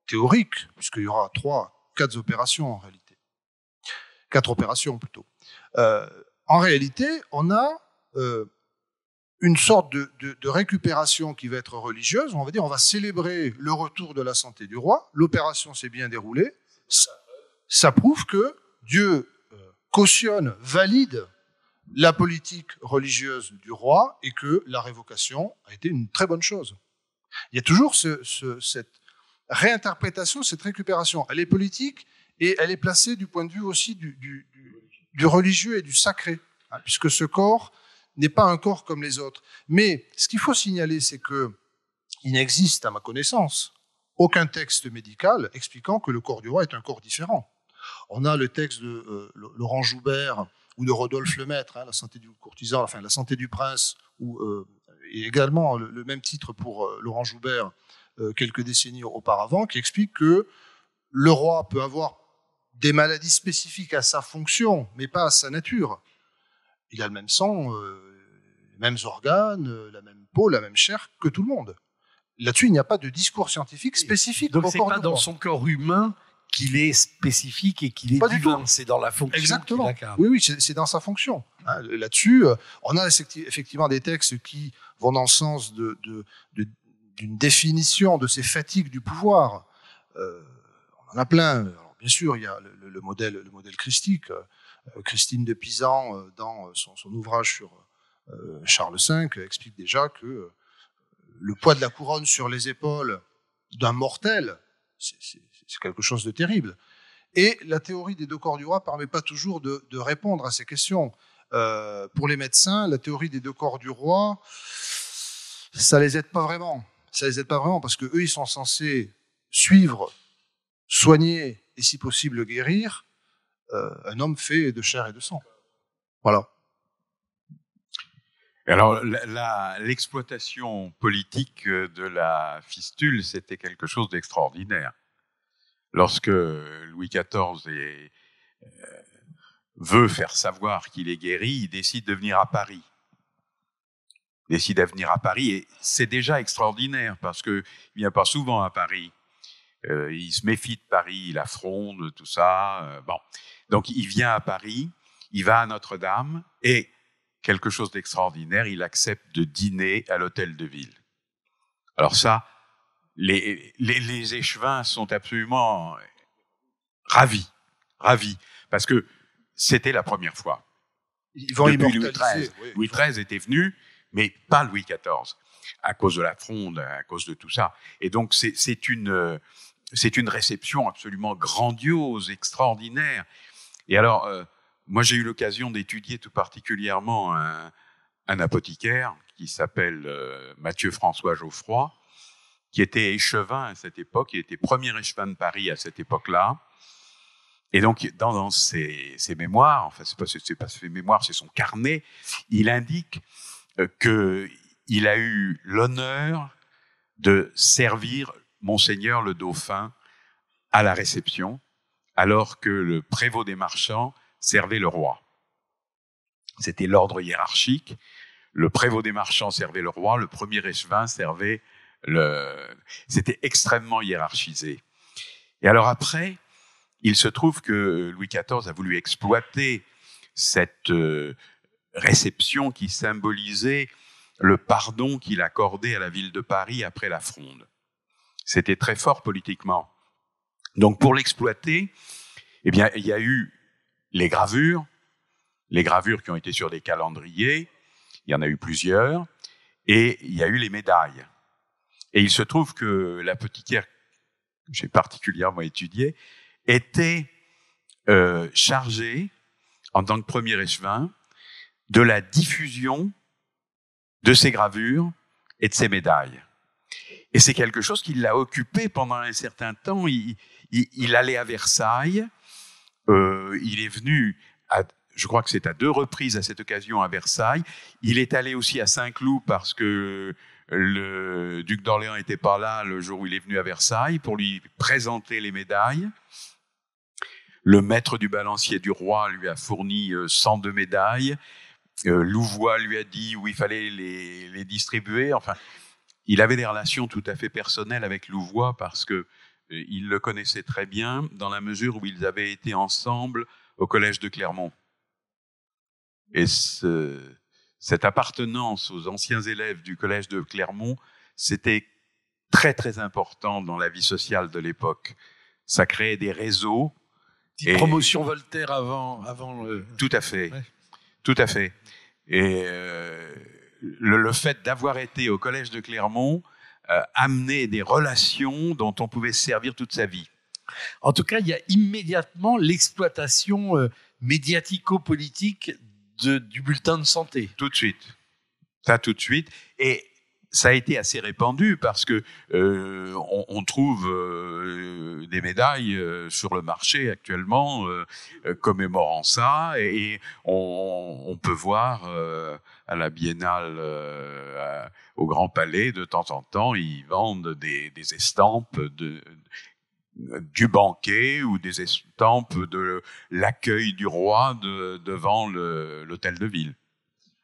théorique, puisqu'il y aura trois, quatre opérations en réalité, quatre opérations plutôt. Euh, en réalité, on a euh, une sorte de, de- de récupération qui va être religieuse. On va dire, on va célébrer le retour de la santé du roi. L'opération s'est bien déroulée. Ça, ça prouve que Dieu cautionne, valide la politique religieuse du roi et que la révocation a été une très bonne chose. Il y a toujours ce- ce- cette réinterprétation, cette récupération. Elle est politique et elle est placée du point de vue aussi du religieux et du sacré, hein, puisque ce corps n'est pas un corps comme les autres. Mais ce qu'il faut signaler, c'est que il n'existe, à ma connaissance, aucun texte médical expliquant que le corps du roi est un corps différent. On a le texte de euh, Laurent Joubert ou de Rodolphe Lemaître, hein, la santé du courtisan, enfin la santé du prince, ou euh, et également le, le même titre pour euh, Laurent Joubert quelques décennies auparavant, qui explique que le roi peut avoir des maladies spécifiques à sa fonction, mais pas à sa nature. Il a le même sang, euh, les mêmes organes, la même peau, la même chair que tout le monde. Là-dessus, il n'y a pas de discours scientifique spécifique Donc corps pas dans son corps humain qu'il est spécifique et qu'il est Pas divin. C'est dans la fonction Exactement. Oui, oui, c'est dans sa fonction. hein. Là-dessus, euh, on a effecti- effectivement des textes qui vont dans le sens de- de- de- d'une définition de ces fatigues du pouvoir. Euh, on en a plein. Alors, bien sûr, il y a le, le- le modèle, le modèle christique. Euh, Christine de Pisan, dans son, son ouvrage sur euh, Charles V, explique déjà que le poids de la couronne sur les épaules d'un mortel, c'est- c'est quelque chose de terrible. Et la théorie des deux corps du roi permet pas toujours de, répondre à ces questions. Euh, pour les médecins, la théorie des deux corps du roi, ça les aide pas vraiment. Ça les aide pas vraiment parce que eux, ils sont censés suivre, soigner et si possible guérir euh, un homme fait de chair et de sang. Voilà. Alors, l'exploitation politique de la fistule, c'était quelque chose d'extraordinaire. Lorsque Louis XIV euh, veut faire savoir qu'il est guéri, il décide de venir à Paris. Il décide de venir à Paris et c'est déjà extraordinaire parce que il vient pas souvent à Paris. Euh, il se méfie de Paris, il affronte tout ça. euh, bon, donc il vient à Paris, il va à Notre-Dame et quelque chose d'extraordinaire, il accepte de dîner à l'hôtel de ville. Alors ça, les, les, les échevins sont absolument ravis, ravis, parce que c'était la première fois. Ils vont Depuis Louis. XIII. oui. Louis XIII était venu, mais pas Louis XIV, à cause de la fronde, à cause de tout ça. Et donc c'est une, c'est une réception absolument grandiose, extraordinaire. Et alors, euh, moi j'ai eu l'occasion d'étudier tout particulièrement un, un apothicaire qui s'appelle euh, Mathieu François Geoffroy, qui était échevin à cette époque, il était premier échevin de Paris à cette époque-là. Et donc, dans, ses, mémoires, enfin, c'est pas, pas ses mémoires, c'est son carnet, il indique euh, que il a eu l'honneur de servir Monseigneur le Dauphin à la réception, alors que le prévôt des marchands servait le roi. C'était l'ordre hiérarchique. Le prévôt des marchands servait le roi, le premier échevin servait. C'était extrêmement hiérarchisé. Et alors après, il se trouve que Louis XIV a voulu exploiter cette euh, réception qui symbolisait le pardon qu'il accordait à la ville de Paris après la fronde. C'était très fort politiquement. Donc pour l'exploiter, eh bien, il y a eu les gravures, les gravures qui ont été sur des calendriers, il y en a eu plusieurs, et il y a eu les médailles. Et il se trouve que l'apothicaire que j'ai particulièrement étudié était euh, chargé, en tant que premier échevin, de la diffusion de ces gravures et de ces médailles. Et c'est quelque chose qui l'a occupé pendant un certain temps. Il, allait à Versailles, euh, il est venu, je crois que c'est à deux reprises à cette occasion à Versailles. Il est allé aussi à Saint-Cloud parce que le duc d'Orléans n'était pas là le jour où il est venu à Versailles pour lui présenter les médailles. Le maître du balancier du roi lui a fourni 102 médailles. Euh, Louvois lui a dit où il fallait les, les, distribuer. Enfin, il avait des relations tout à fait personnelles avec Louvois parce que euh, il le connaissait très bien dans la mesure où ils avaient été ensemble au collège de Clermont. Et ce, cette appartenance aux anciens élèves du collège de Clermont, c'était très très important dans la vie sociale de l'époque. Ça créait des réseaux. Petite et... promotion Voltaire avant, avant le. Tout à fait, ouais. tout à fait. Et euh, le, le, fait d'avoir été au collège de Clermont euh, amenait des relations dont on pouvait se servir toute sa vie. En tout cas, il y a immédiatement l'exploitation euh, médiatico-politique du bulletin de santé. Tout de suite. Ça, tout de suite. Et ça a été assez répandu parce que euh, on, trouve euh, des médailles euh, sur le marché actuellement commémorant ça et, on, peut voir à la Biennale au Grand Palais de temps en temps ils vendent des, des estampes de du banquet ou des estampes de l'accueil du roi de, devant l'hôtel de ville.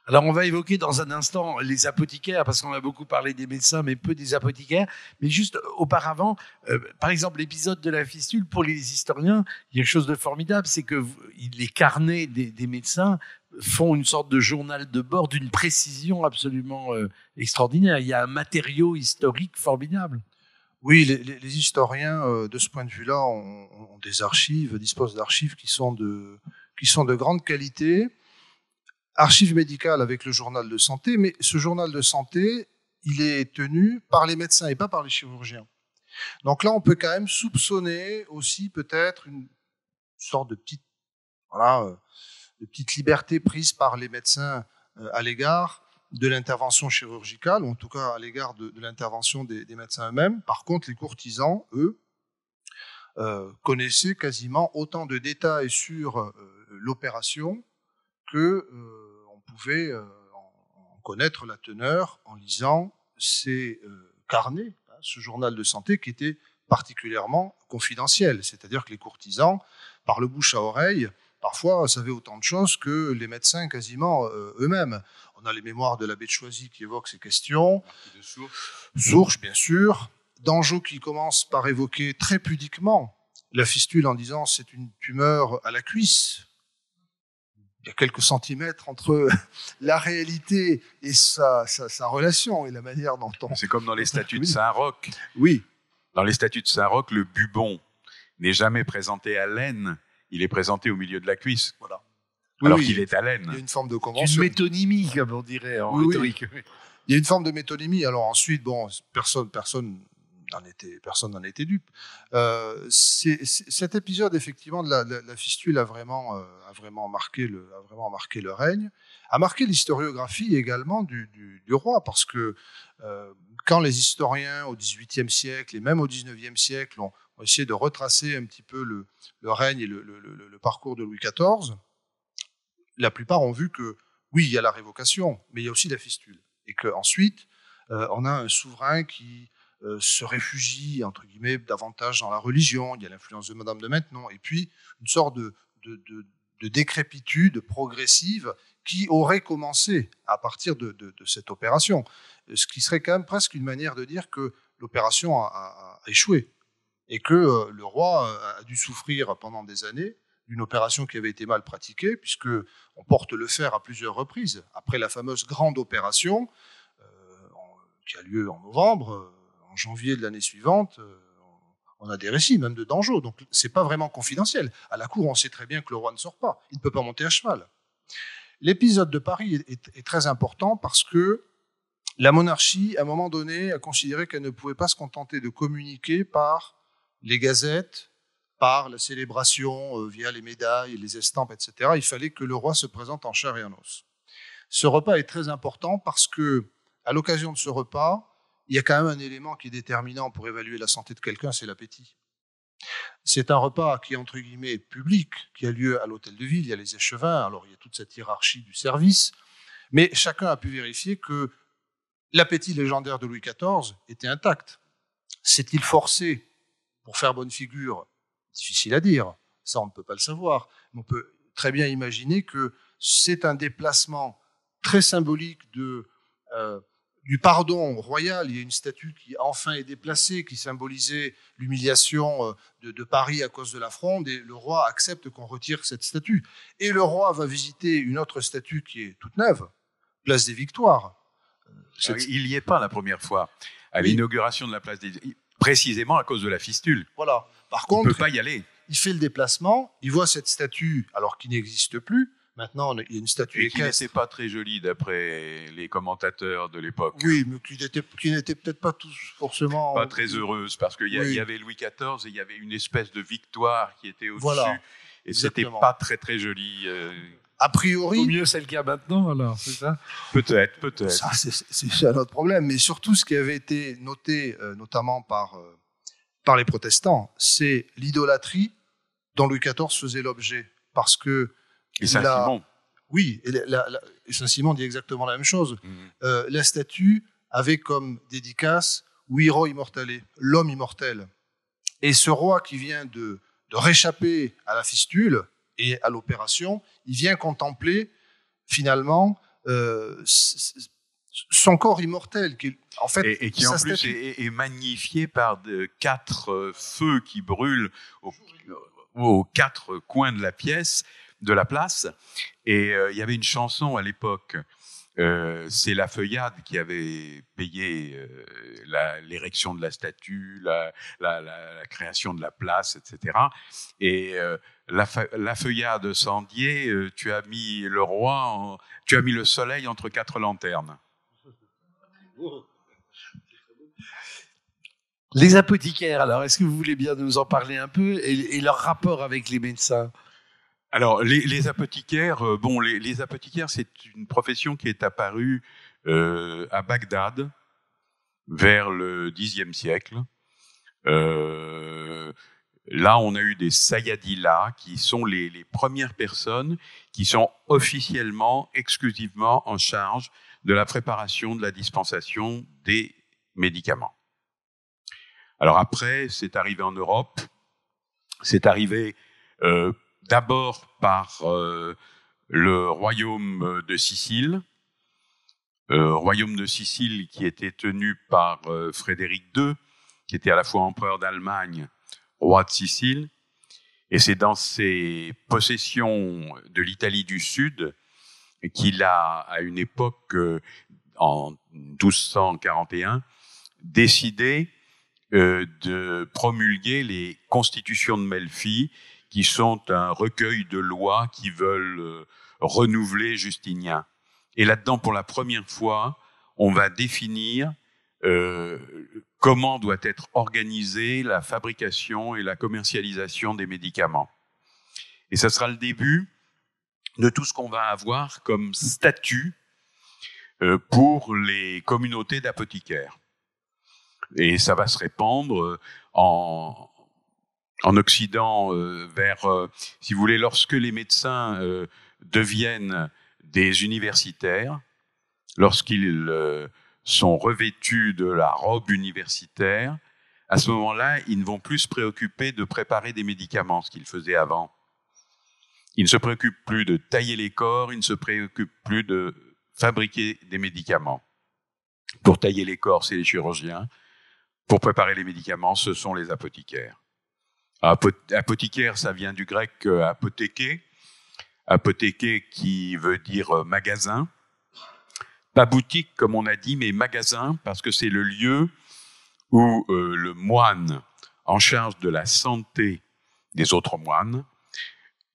Alors, on va évoquer dans un instant les apothicaires, parce qu'on a beaucoup parlé des médecins, mais peu des apothicaires. Mais juste auparavant, euh, par exemple, l'épisode de la fistule, pour les historiens, il y a quelque chose de formidable, c'est que les carnets des, médecins font une sorte de journal de bord d'une précision absolument euh, extraordinaire. Il y a un matériau historique formidable. Oui, les, historiens, euh, de ce point de vue-là, ont, ont, des archives, disposent d'archives qui sont de, qui sont de grande qualité archives médicales avec le journal de santé, mais ce journal de santé, il est tenu par les médecins et pas par les chirurgiens. Donc là, on peut quand même soupçonner aussi peut-être une sorte de petite, voilà, euh, de petite liberté prise par les médecins euh, à l'égard de l'intervention chirurgicale, ou en tout cas à l'égard de, l'intervention des, médecins eux-mêmes. Par contre, les courtisans, eux, euh, connaissaient quasiment autant de détails sur l'opération que pouvait euh, en connaître la teneur en lisant ces euh, carnets, hein, ce journal de santé qui était particulièrement confidentiel. C'est-à-dire que les courtisans, par le bouche à oreille, parfois savaient autant de choses que les médecins quasiment euh, eux-mêmes. On a les mémoires de l'abbé de Choisy qui évoquent ces questions. Sourche, bien sûr. Dangeau qui commence par évoquer très pudiquement la fistule en disant c'est une tumeur à la cuisse il y a quelques centimètres entre la réalité et sa, sa, relation et la manière dont on. C'est comme dans les statuts de Saint-Roch. Oui. Dans les statuts de Saint-Roch, le bubon n'est jamais présenté à l'aine, il est présenté au milieu de la cuisse. Voilà. alors qu'il est à l'aine. Il y a une forme de convention. Une métonymie, comme on dirait en rhétorique. Il y a une forme de métonymie. Alors ensuite, bon, personne, personne était, personne n'en était dupe. Euh, cet épisode, effectivement, de la, fistule a vraiment, euh, a, vraiment marqué le, a vraiment marqué le règne, a marqué l'historiographie également du, roi, parce que euh, quand les historiens au XVIIIe siècle et même au XIXe siècle ont, essayé de retracer un petit peu le, règne et le, parcours de Louis XIV, la plupart ont vu que oui, il y a la révocation, mais il y a aussi la fistule. Et qu'ensuite, on a un souverain qui euh, se réfugie, entre guillemets, davantage dans la religion. Il y a l'influence de Madame de Maintenon. Et puis, une sorte de, décrépitude progressive qui aurait commencé à partir de, cette opération. Ce qui serait quand même presque une manière de dire que l'opération a, échoué et que euh, le roi euh, a dû souffrir pendant des années d'une opération qui avait été mal pratiquée, puisque on porte le fer à plusieurs reprises. Après la fameuse grande opération qui a lieu en novembre, en janvier de l'année suivante, euh, on a des récits, même de Dangeau. Donc, c'est pas vraiment confidentiel. À la cour, on sait très bien que le roi ne sort pas. Il ne peut pas monter à cheval. L'épisode de Paris est, très important parce que la monarchie, à un moment donné, a considéré qu'elle ne pouvait pas se contenter de communiquer par les gazettes, par la célébration euh, via les médailles, les estampes, etc. Il fallait que le roi se présente en chair et en os. Ce repas est très important parce que, à l'occasion de ce repas, il y a quand même un élément qui est déterminant pour évaluer la santé de quelqu'un, c'est l'appétit. C'est un repas qui est entre guillemets public, qui a lieu à l'hôtel de ville, il y a les échevins, alors il y a toute cette hiérarchie du service, mais chacun a pu vérifier que l'appétit légendaire de Louis XIV était intact. S'est-il forcé pour faire bonne figure Difficile à dire, ça on ne peut pas le savoir, mais on peut très bien imaginer que c'est un déplacement très symbolique de euh, du pardon royal. Il y a une statue qui enfin est déplacée, qui symbolisait l'humiliation euh, de, Paris à cause de la fronde, et le roi accepte qu'on retire cette statue. Et le roi va visiter une autre statue qui est toute neuve, place des Victoires. Euh, il n'y est pas la première fois, à l'inauguration de la place des précisément à cause de la fistule. Voilà. Par contre, on ne peut pas y aller. Il fait le déplacement, il voit cette statue alors qu'il n'existe plus, Maintenant, il y a une statue et qui n'était pas très jolie d'après les commentateurs de l'époque. Oui, mais qui n'était peut-être pas tous forcément. Pas très heureuse, parce qu'il y, avait Louis XIV et il y avait une espèce de victoire qui était au-dessus. Voilà. Et c'était pas très très joli. Euh. A priori. Au mieux, c'est le cas maintenant, alors, c'est ça? Peut-être, peut-être. c'est un autre problème. Mais surtout, ce qui avait été noté, euh, notamment par, euh, par les protestants, c'est l'idolâtrie dont Louis XIV faisait l'objet. Parce que et Saint-Simon. Oui, et, Saint-Simon dit exactement la même chose. Mhm. Euh, la statue avait comme dédicace Wiro Immortale, l'homme immortel. Et ce roi qui vient de, de réchapper à la fistule et à l'opération, il vient contempler finalement son corps immortel, qui, en fait, et, qui en plus est, magnifié par de, quatre feux qui brûlent aux, quatre coins de la pièce, de la place. Et il y avait une chanson à l'époque euh, c'est la feuillade qui avait payé euh, l'érection de la statue, la, création de la place, etc. Et euh, la, feuillade Sandier, tu as mis le roi, tu as mis le soleil entre quatre lanternes. Les apothicaires, alors, est-ce que vous voulez bien nous en parler un peu et leur rapport avec les médecins? Alors, les, apothicaires, euh, bon, les, apothicaires, c'est une profession qui est apparue euh, à Bagdad vers le Xe siècle. Euh, là, on a eu des sayyadillas qui sont les, les, premières personnes qui sont officiellement, exclusivement en charge de la préparation, de la dispensation des médicaments. Alors après, c'est arrivé en Europe, c'est arrivé euh, d'abord par euh, le royaume de Sicile, euh, royaume de Sicile qui était tenu par euh, Frédéric II, qui était à la fois empereur d'Allemagne, roi de Sicile, et c'est dans ses possessions de l'Italie du Sud qu'il a, à une époque, en 1241, décidé de promulguer les constitutions de Melfi, qui sont un recueil de lois qui veulent euh, renouveler Justinien. Et là-dedans, pour la première fois, on va définir euh, comment doit être organisée la fabrication et la commercialisation des médicaments? Et ce sera le début de tout ce qu'on va avoir comme statut euh, pour les communautés d'apothicaires. Et ça va se répandre en, en Occident euh, vers, euh, si vous voulez, lorsque les médecins euh, deviennent des universitaires, lorsqu'ils sont revêtus de la robe universitaire, à ce moment-là, ils ne vont plus se préoccuper de préparer des médicaments, ce qu'ils faisaient avant. Ils ne se préoccupent plus de tailler les corps, ils ne se préoccupent plus de fabriquer des médicaments. Pour tailler les corps, c'est les chirurgiens. Pour préparer les médicaments, ce sont les apothicaires. Apothicaire, ça vient du grec euh, apothéké, apothéké qui veut dire euh, magasin. Pas boutique, comme on a dit, mais magasin, parce que c'est le lieu où euh, le moine en charge de la santé des autres moines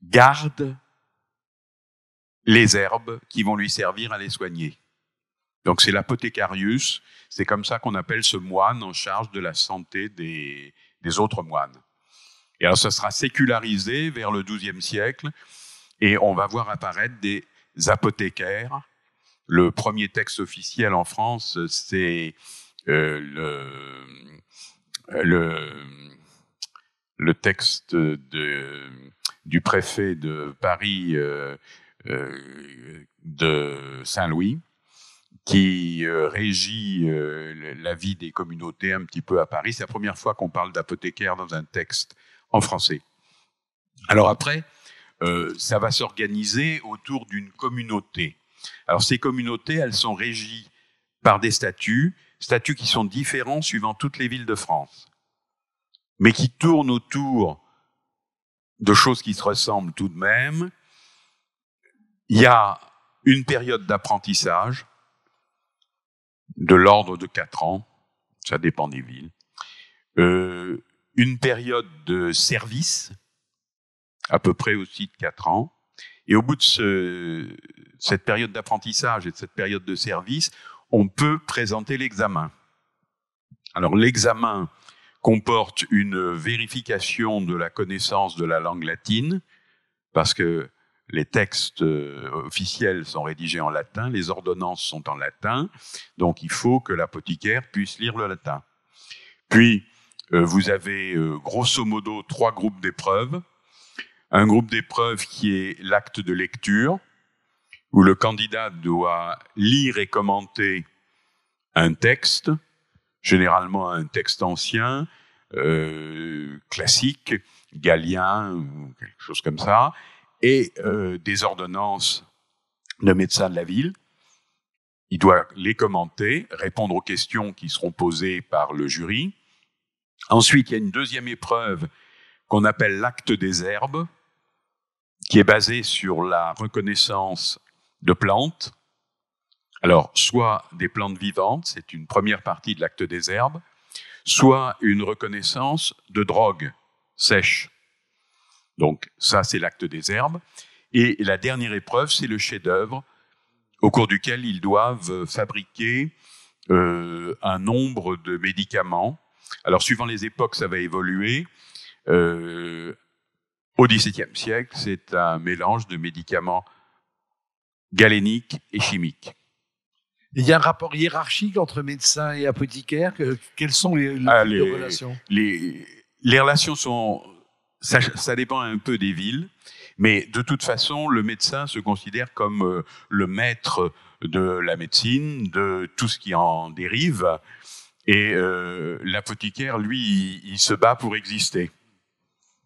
garde les herbes qui vont lui servir à les soigner. Donc c'est l'apothécarius, c'est comme ça qu'on appelle ce moine en charge de la santé des autres moines. Et alors, ça sera sécularisé vers le XIIe siècle, et on va voir apparaître des apothicaires. Le premier texte officiel en France, c'est euh, le, le, le, texte de, du préfet de Paris euh, euh, de Saint-Louis, qui euh, régit euh, la vie des communautés un petit peu à Paris. C'est la première fois qu'on parle d'apothicaire dans un texte en français. Alors après, euh, ça va s'organiser autour d'une communauté. Alors ces communautés, elles sont régies par des statuts, statuts qui sont différents suivant toutes les villes de France, mais qui tournent autour de choses qui se ressemblent tout de même. Il y a une période d'apprentissage de l'ordre de quatre ans, ça dépend des villes. Euh, une période de service, à peu près aussi de quatre ans. Et au bout de ce, cette période d'apprentissage et de cette période de service, on peut présenter l'examen. Alors l'examen comporte une vérification de la connaissance de la langue latine, parce que les textes euh, officiels sont rédigés en latin, les ordonnances sont en latin, donc il faut que l'apothicaire puisse lire le latin. Puis, euh, vous avez euh, grosso modo trois groupes d'épreuves. Un groupe d'épreuves qui est l'acte de lecture, où le candidat doit lire et commenter un texte, généralement un texte ancien, euh, classique, galien quelque chose comme ça, et euh, des ordonnances de médecins de la ville. il doit les commenter, répondre aux questions qui seront posées par le jury. Ensuite, il y a une deuxième épreuve qu'on appelle l'acte des herbes, qui est basé sur la reconnaissance de plantes. Alors, soit des plantes vivantes, c'est une première partie de l'acte des herbes, soit une reconnaissance de drogue sèche. Donc, ça, c'est l'acte des herbes. Et la dernière épreuve, c'est le chef-d'œuvre, au cours duquel ils doivent fabriquer euh, un nombre de médicaments. Alors, suivant les époques, ça va évoluer. Euh, au XVIIe siècle, c'est un mélange de médicaments galéniques et chimiques. Il y a un rapport hiérarchique entre médecins et apothicaires. Quelles sont les, Ah, relations? les, les relations sont, ça, ça, dépend un peu des villes, mais de toute façon, le médecin se considère comme euh, le maître de la médecine, de tout ce qui en dérive, et euh, l'apothicaire, lui, il, il se bat pour exister.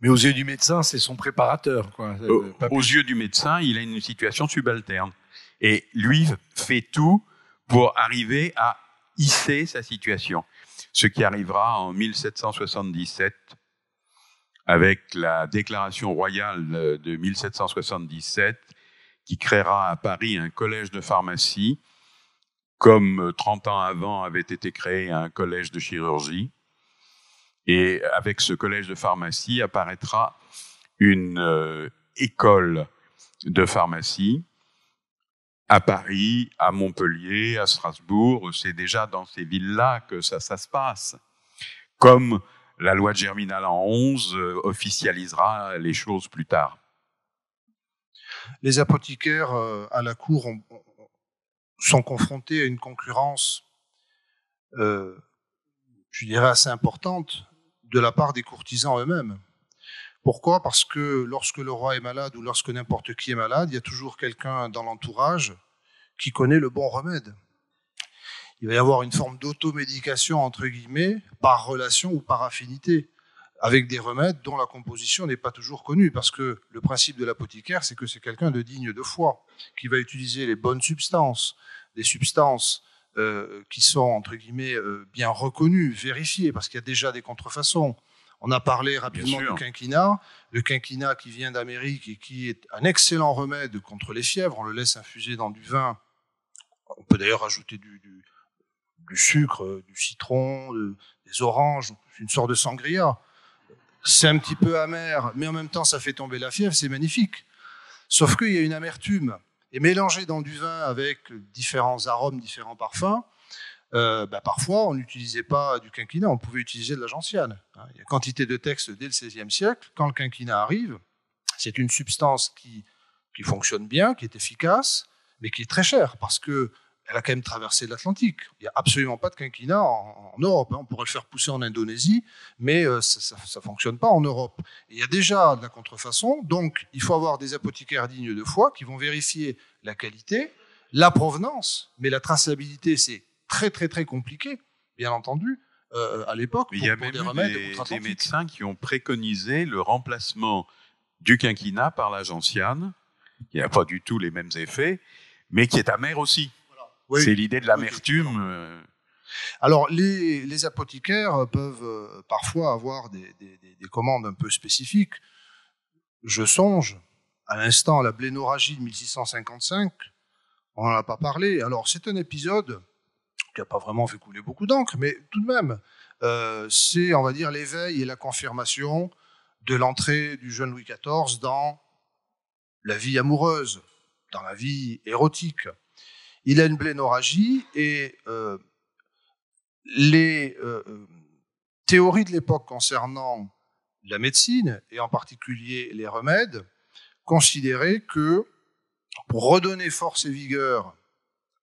Mais aux yeux du médecin, c'est son préparateur. Quoi. Euh, aux yeux du médecin, il a une situation subalterne. Et lui fait tout pour arriver à hisser sa situation. Ce qui arrivera en 1777 avec la déclaration royale de 1777 qui créera à Paris un collège de pharmacie, comme 30 ans avant avait été créé un collège de chirurgie. Et avec ce collège de pharmacie apparaîtra une euh, école de pharmacie à Paris, à Montpellier, à Strasbourg. C'est déjà dans ces villes-là que ça, se passe. Comme la loi de Germinal en 11 euh, officialisera les choses plus tard. Les apothicaires euh, à la cour ont, sont confrontés à une concurrence, je dirais, assez importante de la part des courtisans eux-mêmes. Pourquoi? Parce que lorsque le roi est malade ou lorsque n'importe qui est malade, il y a toujours quelqu'un dans l'entourage qui connaît le bon remède. Il va y avoir une forme d'automédication, entre guillemets, par relation ou par affinité, avec des remèdes dont la composition n'est pas toujours connue, parce que le principe de l'apothicaire, c'est que c'est quelqu'un de digne de foi, qui va utiliser les bonnes substances, des substances euh, qui sont, entre guillemets, euh, bien reconnues, vérifiées, parce qu'il y a déjà des contrefaçons. On a parlé rapidement du quinquina, le quinquina qui vient d'Amérique et qui est un excellent remède contre les fièvres. On le laisse infuser dans du vin. On peut d'ailleurs ajouter du, du, du, sucre, du citron, de, des oranges, une sorte de sangria. C'est un petit peu amer, mais en même temps, ça fait tomber la fièvre, c'est magnifique. Sauf qu'il y a une amertume. Et mélangé dans du vin avec différents arômes, différents parfums, euh, bah, parfois, on n'utilisait pas du quinquina, on pouvait utiliser de la gentiane. Hein. Il y a quantité de textes dès le XVIe siècle. Quand le quinquina arrive, c'est une substance qui, qui fonctionne bien, qui est efficace, mais qui est très chère parce que elle a quand même traversé l'Atlantique. Il n'y a absolument pas de quinquina en, en Europe. Hein. On pourrait le faire pousser en Indonésie, mais euh, ça ne fonctionne pas en Europe. Et il y a déjà de la contrefaçon, donc il faut avoir des apothicaires dignes de foi qui vont vérifier la qualité, la provenance, mais la traçabilité, c'est très très très compliqué, bien entendu, euh, à l'époque. Il y a même des, remèdes des, des médecins qui ont préconisé le remplacement du quinquina par la gentiane, qui n'a pas du tout les mêmes effets, mais qui est amère aussi. Oui. C'est l'idée de l'amertume. Oui, alors, les, les, apothicaires peuvent euh, parfois avoir des, des, des, commandes un peu spécifiques. Je songe à l'instant à la blénorragie de 1655. On n'en a pas parlé. Alors, c'est un épisode qui n'a pas vraiment fait couler beaucoup d'encre, mais tout de même, euh, c'est, on va dire, l'éveil et la confirmation de l'entrée du jeune Louis XIV dans la vie amoureuse, dans la vie érotique. Il a une blénorragie et euh, les euh, théories de l'époque concernant la médecine, et en particulier les remèdes, considéraient que pour redonner force et vigueur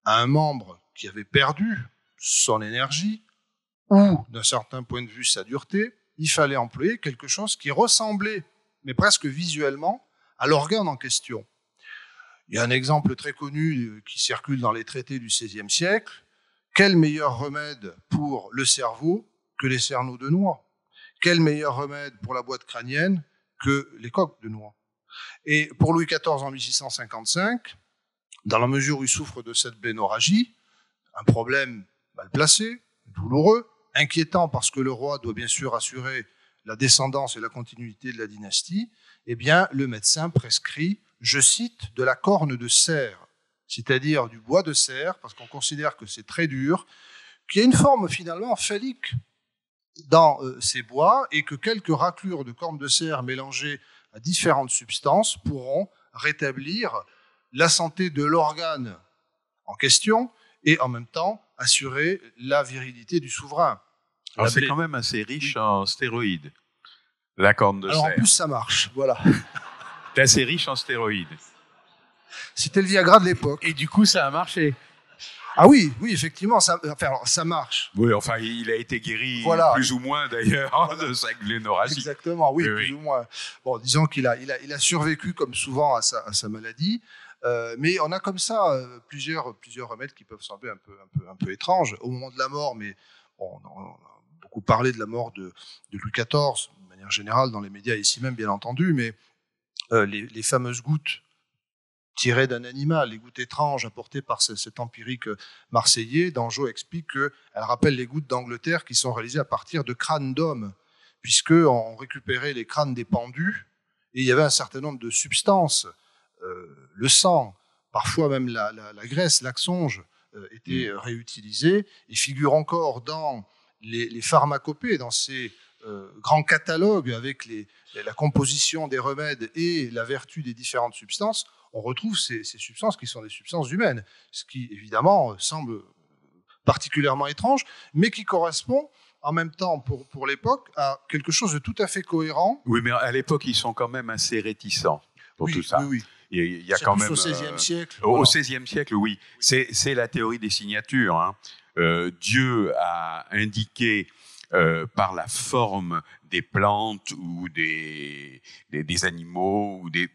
à un membre qui avait perdu son énergie ou, d'un certain point de vue, sa dureté, il fallait employer quelque chose qui ressemblait, mais presque visuellement, à l'organe en question. Il y a un exemple très connu qui circule dans les traités du XVIe siècle. Quel meilleur remède pour le cerveau que les cerneaux de noix? Quel meilleur remède pour la boîte crânienne que les coques de noix? Et pour Louis XIV en 1655, dans la mesure où il souffre de cette bénorragie, Un problème mal placé, douloureux, inquiétant parce que le roi doit bien sûr assurer la descendance et la continuité de la dynastie, eh bien, le médecin prescrit, je cite, de la corne de cerf, c'est-à-dire du bois de cerf, parce qu'on considère que c'est très dur, qui a une forme finalement phallique dans euh, ces bois et que quelques raclures de corne de cerf mélangées à différentes substances pourront rétablir la santé de l'organe en question et en même temps assurer la virilité du souverain. c'est quand même assez riche en stéroïdes, la corne de Alors cerf. en plus, ça marche, voilà. C'est assez riche en stéroïdes. C'était le Viagra de l'époque. Et du coup, ça a marché. Ah oui, oui, effectivement, ça, enfin, alors, ça marche. Oui, enfin, il a été guéri Voilà. plus ou moins d'ailleurs de sa glénorragie. Exactement, oui, Oui, plus oui. ou moins. Bon, disons qu'il a, il a, il a survécu comme souvent à sa, à sa maladie. Euh, mais on a comme ça euh, plusieurs, plusieurs remèdes qui peuvent sembler un peu, un peu, un peu étranges au moment de la mort. Mais bon, on a beaucoup parlé de la mort de, de Louis XIV, de manière générale, dans les médias ici même, bien entendu. Mais euh, les, les fameuses gouttes tirées d'un animal, les gouttes étranges apportées par ce- cet empirique marseillais, Dangeau explique qu'elles rappellent les gouttes d'Angleterre qui sont réalisées à partir de crânes d'hommes, puisqu'on récupérait les crânes des pendus et il y avait un certain nombre de substances, euh, le sang, parfois même la, la- la graisse, l'axonge, euh, étaient euh, réutilisés et figurent encore dans les, les pharmacopées, dans ces euh, grands catalogues avec les- la composition des remèdes et la vertu des différentes substances, on retrouve ces, ces substances qui sont des substances humaines, ce qui évidemment euh, semble particulièrement étrange, mais qui correspond en même temps pour, pour l'époque à quelque chose de tout à fait cohérent. Oui, mais à l'époque, ils sont quand même assez réticents pour oui, tout ça. oui, oui. Il y a, quand même. au XVIe euh, siècle. Au. XVIe siècle, oui. C'est c'est la théorie des signatures. hein. Euh, Dieu a indiqué euh, par la forme des plantes ou des, des, des animaux, ou des,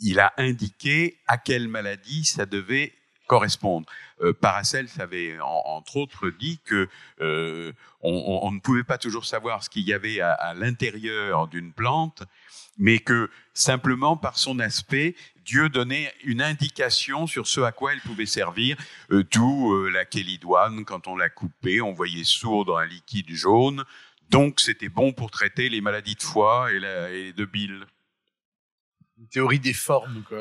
il a indiqué à quelle maladie ça devait correspondre. Euh, Paracels avait, en- entre autres, dit que euh, on, on- on ne pouvait pas toujours savoir ce qu'il y avait à, à l'intérieur d'une plante, mais que simplement par son aspect, Dieu donnait une indication sur ce à quoi elle pouvait servir. Euh, D'où euh, la kélidoine, quand on la coupait, on voyait sourdre un liquide jaune. Donc, c'était bon pour traiter les maladies de foie et, la- et de bile. Une théorie des formes, quoi.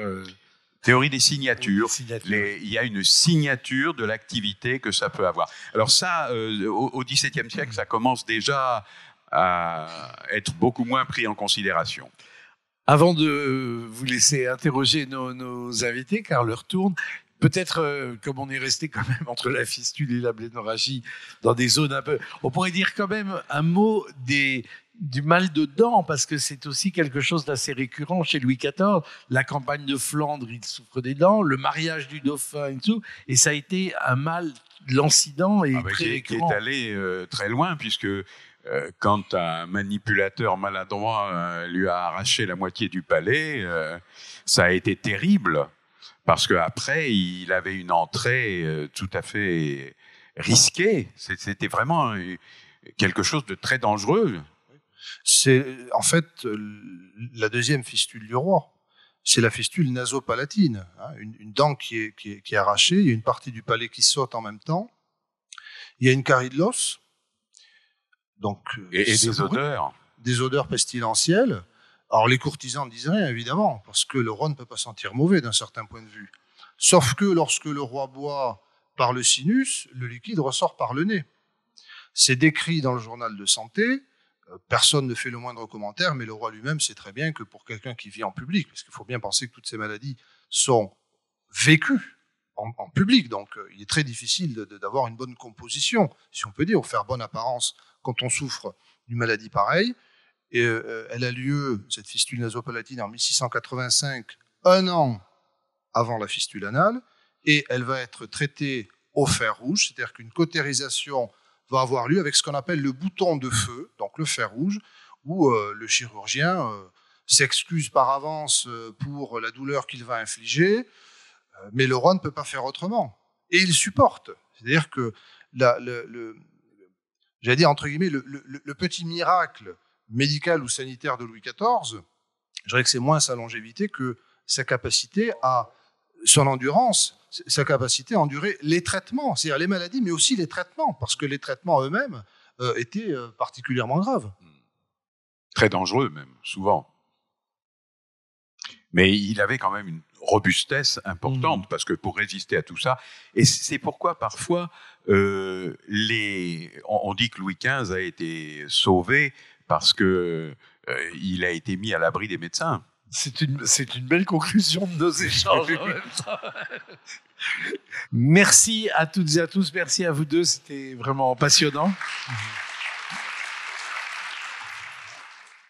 Théorie des signatures. Des signatures. Les- il y a une signature de l'activité que ça peut avoir. Alors ça, euh, au au XVIIe siècle, ça commence déjà à être beaucoup moins pris en considération. Avant de vous laisser interroger nos, nos invités, car l'heure tourne, peut-être, euh, comme on est resté quand même entre la fistule et la blénorragie, dans des zones un peu... On pourrait dire quand même un mot des, du mal de dents, parce que c'est aussi quelque chose d'assez récurrent chez Louis XIV. La campagne de Flandre, il souffre des dents, le mariage du dauphin et tout, et ça a été un mal, l'incident est Ah bah, très qui, qui est allé euh, très loin, puisque quand un manipulateur maladroit euh, lui a arraché la moitié du palais, euh, ça a été terrible, parce qu'après, il avait une entrée euh, tout à fait risquée. C'était vraiment euh, quelque chose de très dangereux. C'est en fait euh, la deuxième fistule du roi. C'est la fistule nasopalatine, hein, une, une dent qui est, qui, est, qui est arrachée, il y a une partie du palais qui saute en même temps, il y a une carie de l'os, donc euh, Et, des odeurs. des odeurs pestilentielles. Alors les courtisans ne disent rien, évidemment, parce que le roi ne peut pas sentir mauvais d'un certain point de vue. Sauf que lorsque le roi boit par le sinus, le liquide ressort par le nez. C'est décrit dans le journal de santé, euh, personne ne fait le moindre commentaire, mais le roi lui-même sait très bien que pour quelqu'un qui vit en public, parce qu'il faut bien penser que toutes ces maladies sont vécues en, en public, donc euh, il est très difficile d'avoir une bonne composition, si on peut dire, ou faire bonne apparence quand on souffre d'une maladie pareille. Et euh, elle a lieu, cette fistule nasopalatine, en 1685, un an avant la fistule anale, et elle va être traitée au fer rouge, c'est-à-dire qu'une cautérisation va avoir lieu avec ce qu'on appelle le bouton de feu, donc le fer rouge, où euh, le chirurgien euh, s'excuse par avance pour la douleur qu'il va infliger, mais le roi ne peut pas faire autrement. Et il supporte. C'est-à-dire que le- j'allais dire entre guillemets, le, petit miracle médical ou sanitaire de Louis XIV, je dirais que c'est moins sa longévité que sa capacité à son endurance, sa capacité à endurer les traitements, c'est-à-dire les maladies, mais aussi les traitements, parce que les traitements eux-mêmes euh, étaient euh, particulièrement graves. Très dangereux même, souvent. Mais il avait quand même une robustesse importante, mmh. parce que pour résister à tout ça, et c'est pourquoi parfois euh, les, on, dit que Louis XV a été sauvé parce que euh, il a été mis à l'abri des médecins. C'est une, une belle conclusion de nos échanges. merci à toutes et à tous, merci à vous deux, c'était vraiment passionnant. Mmh.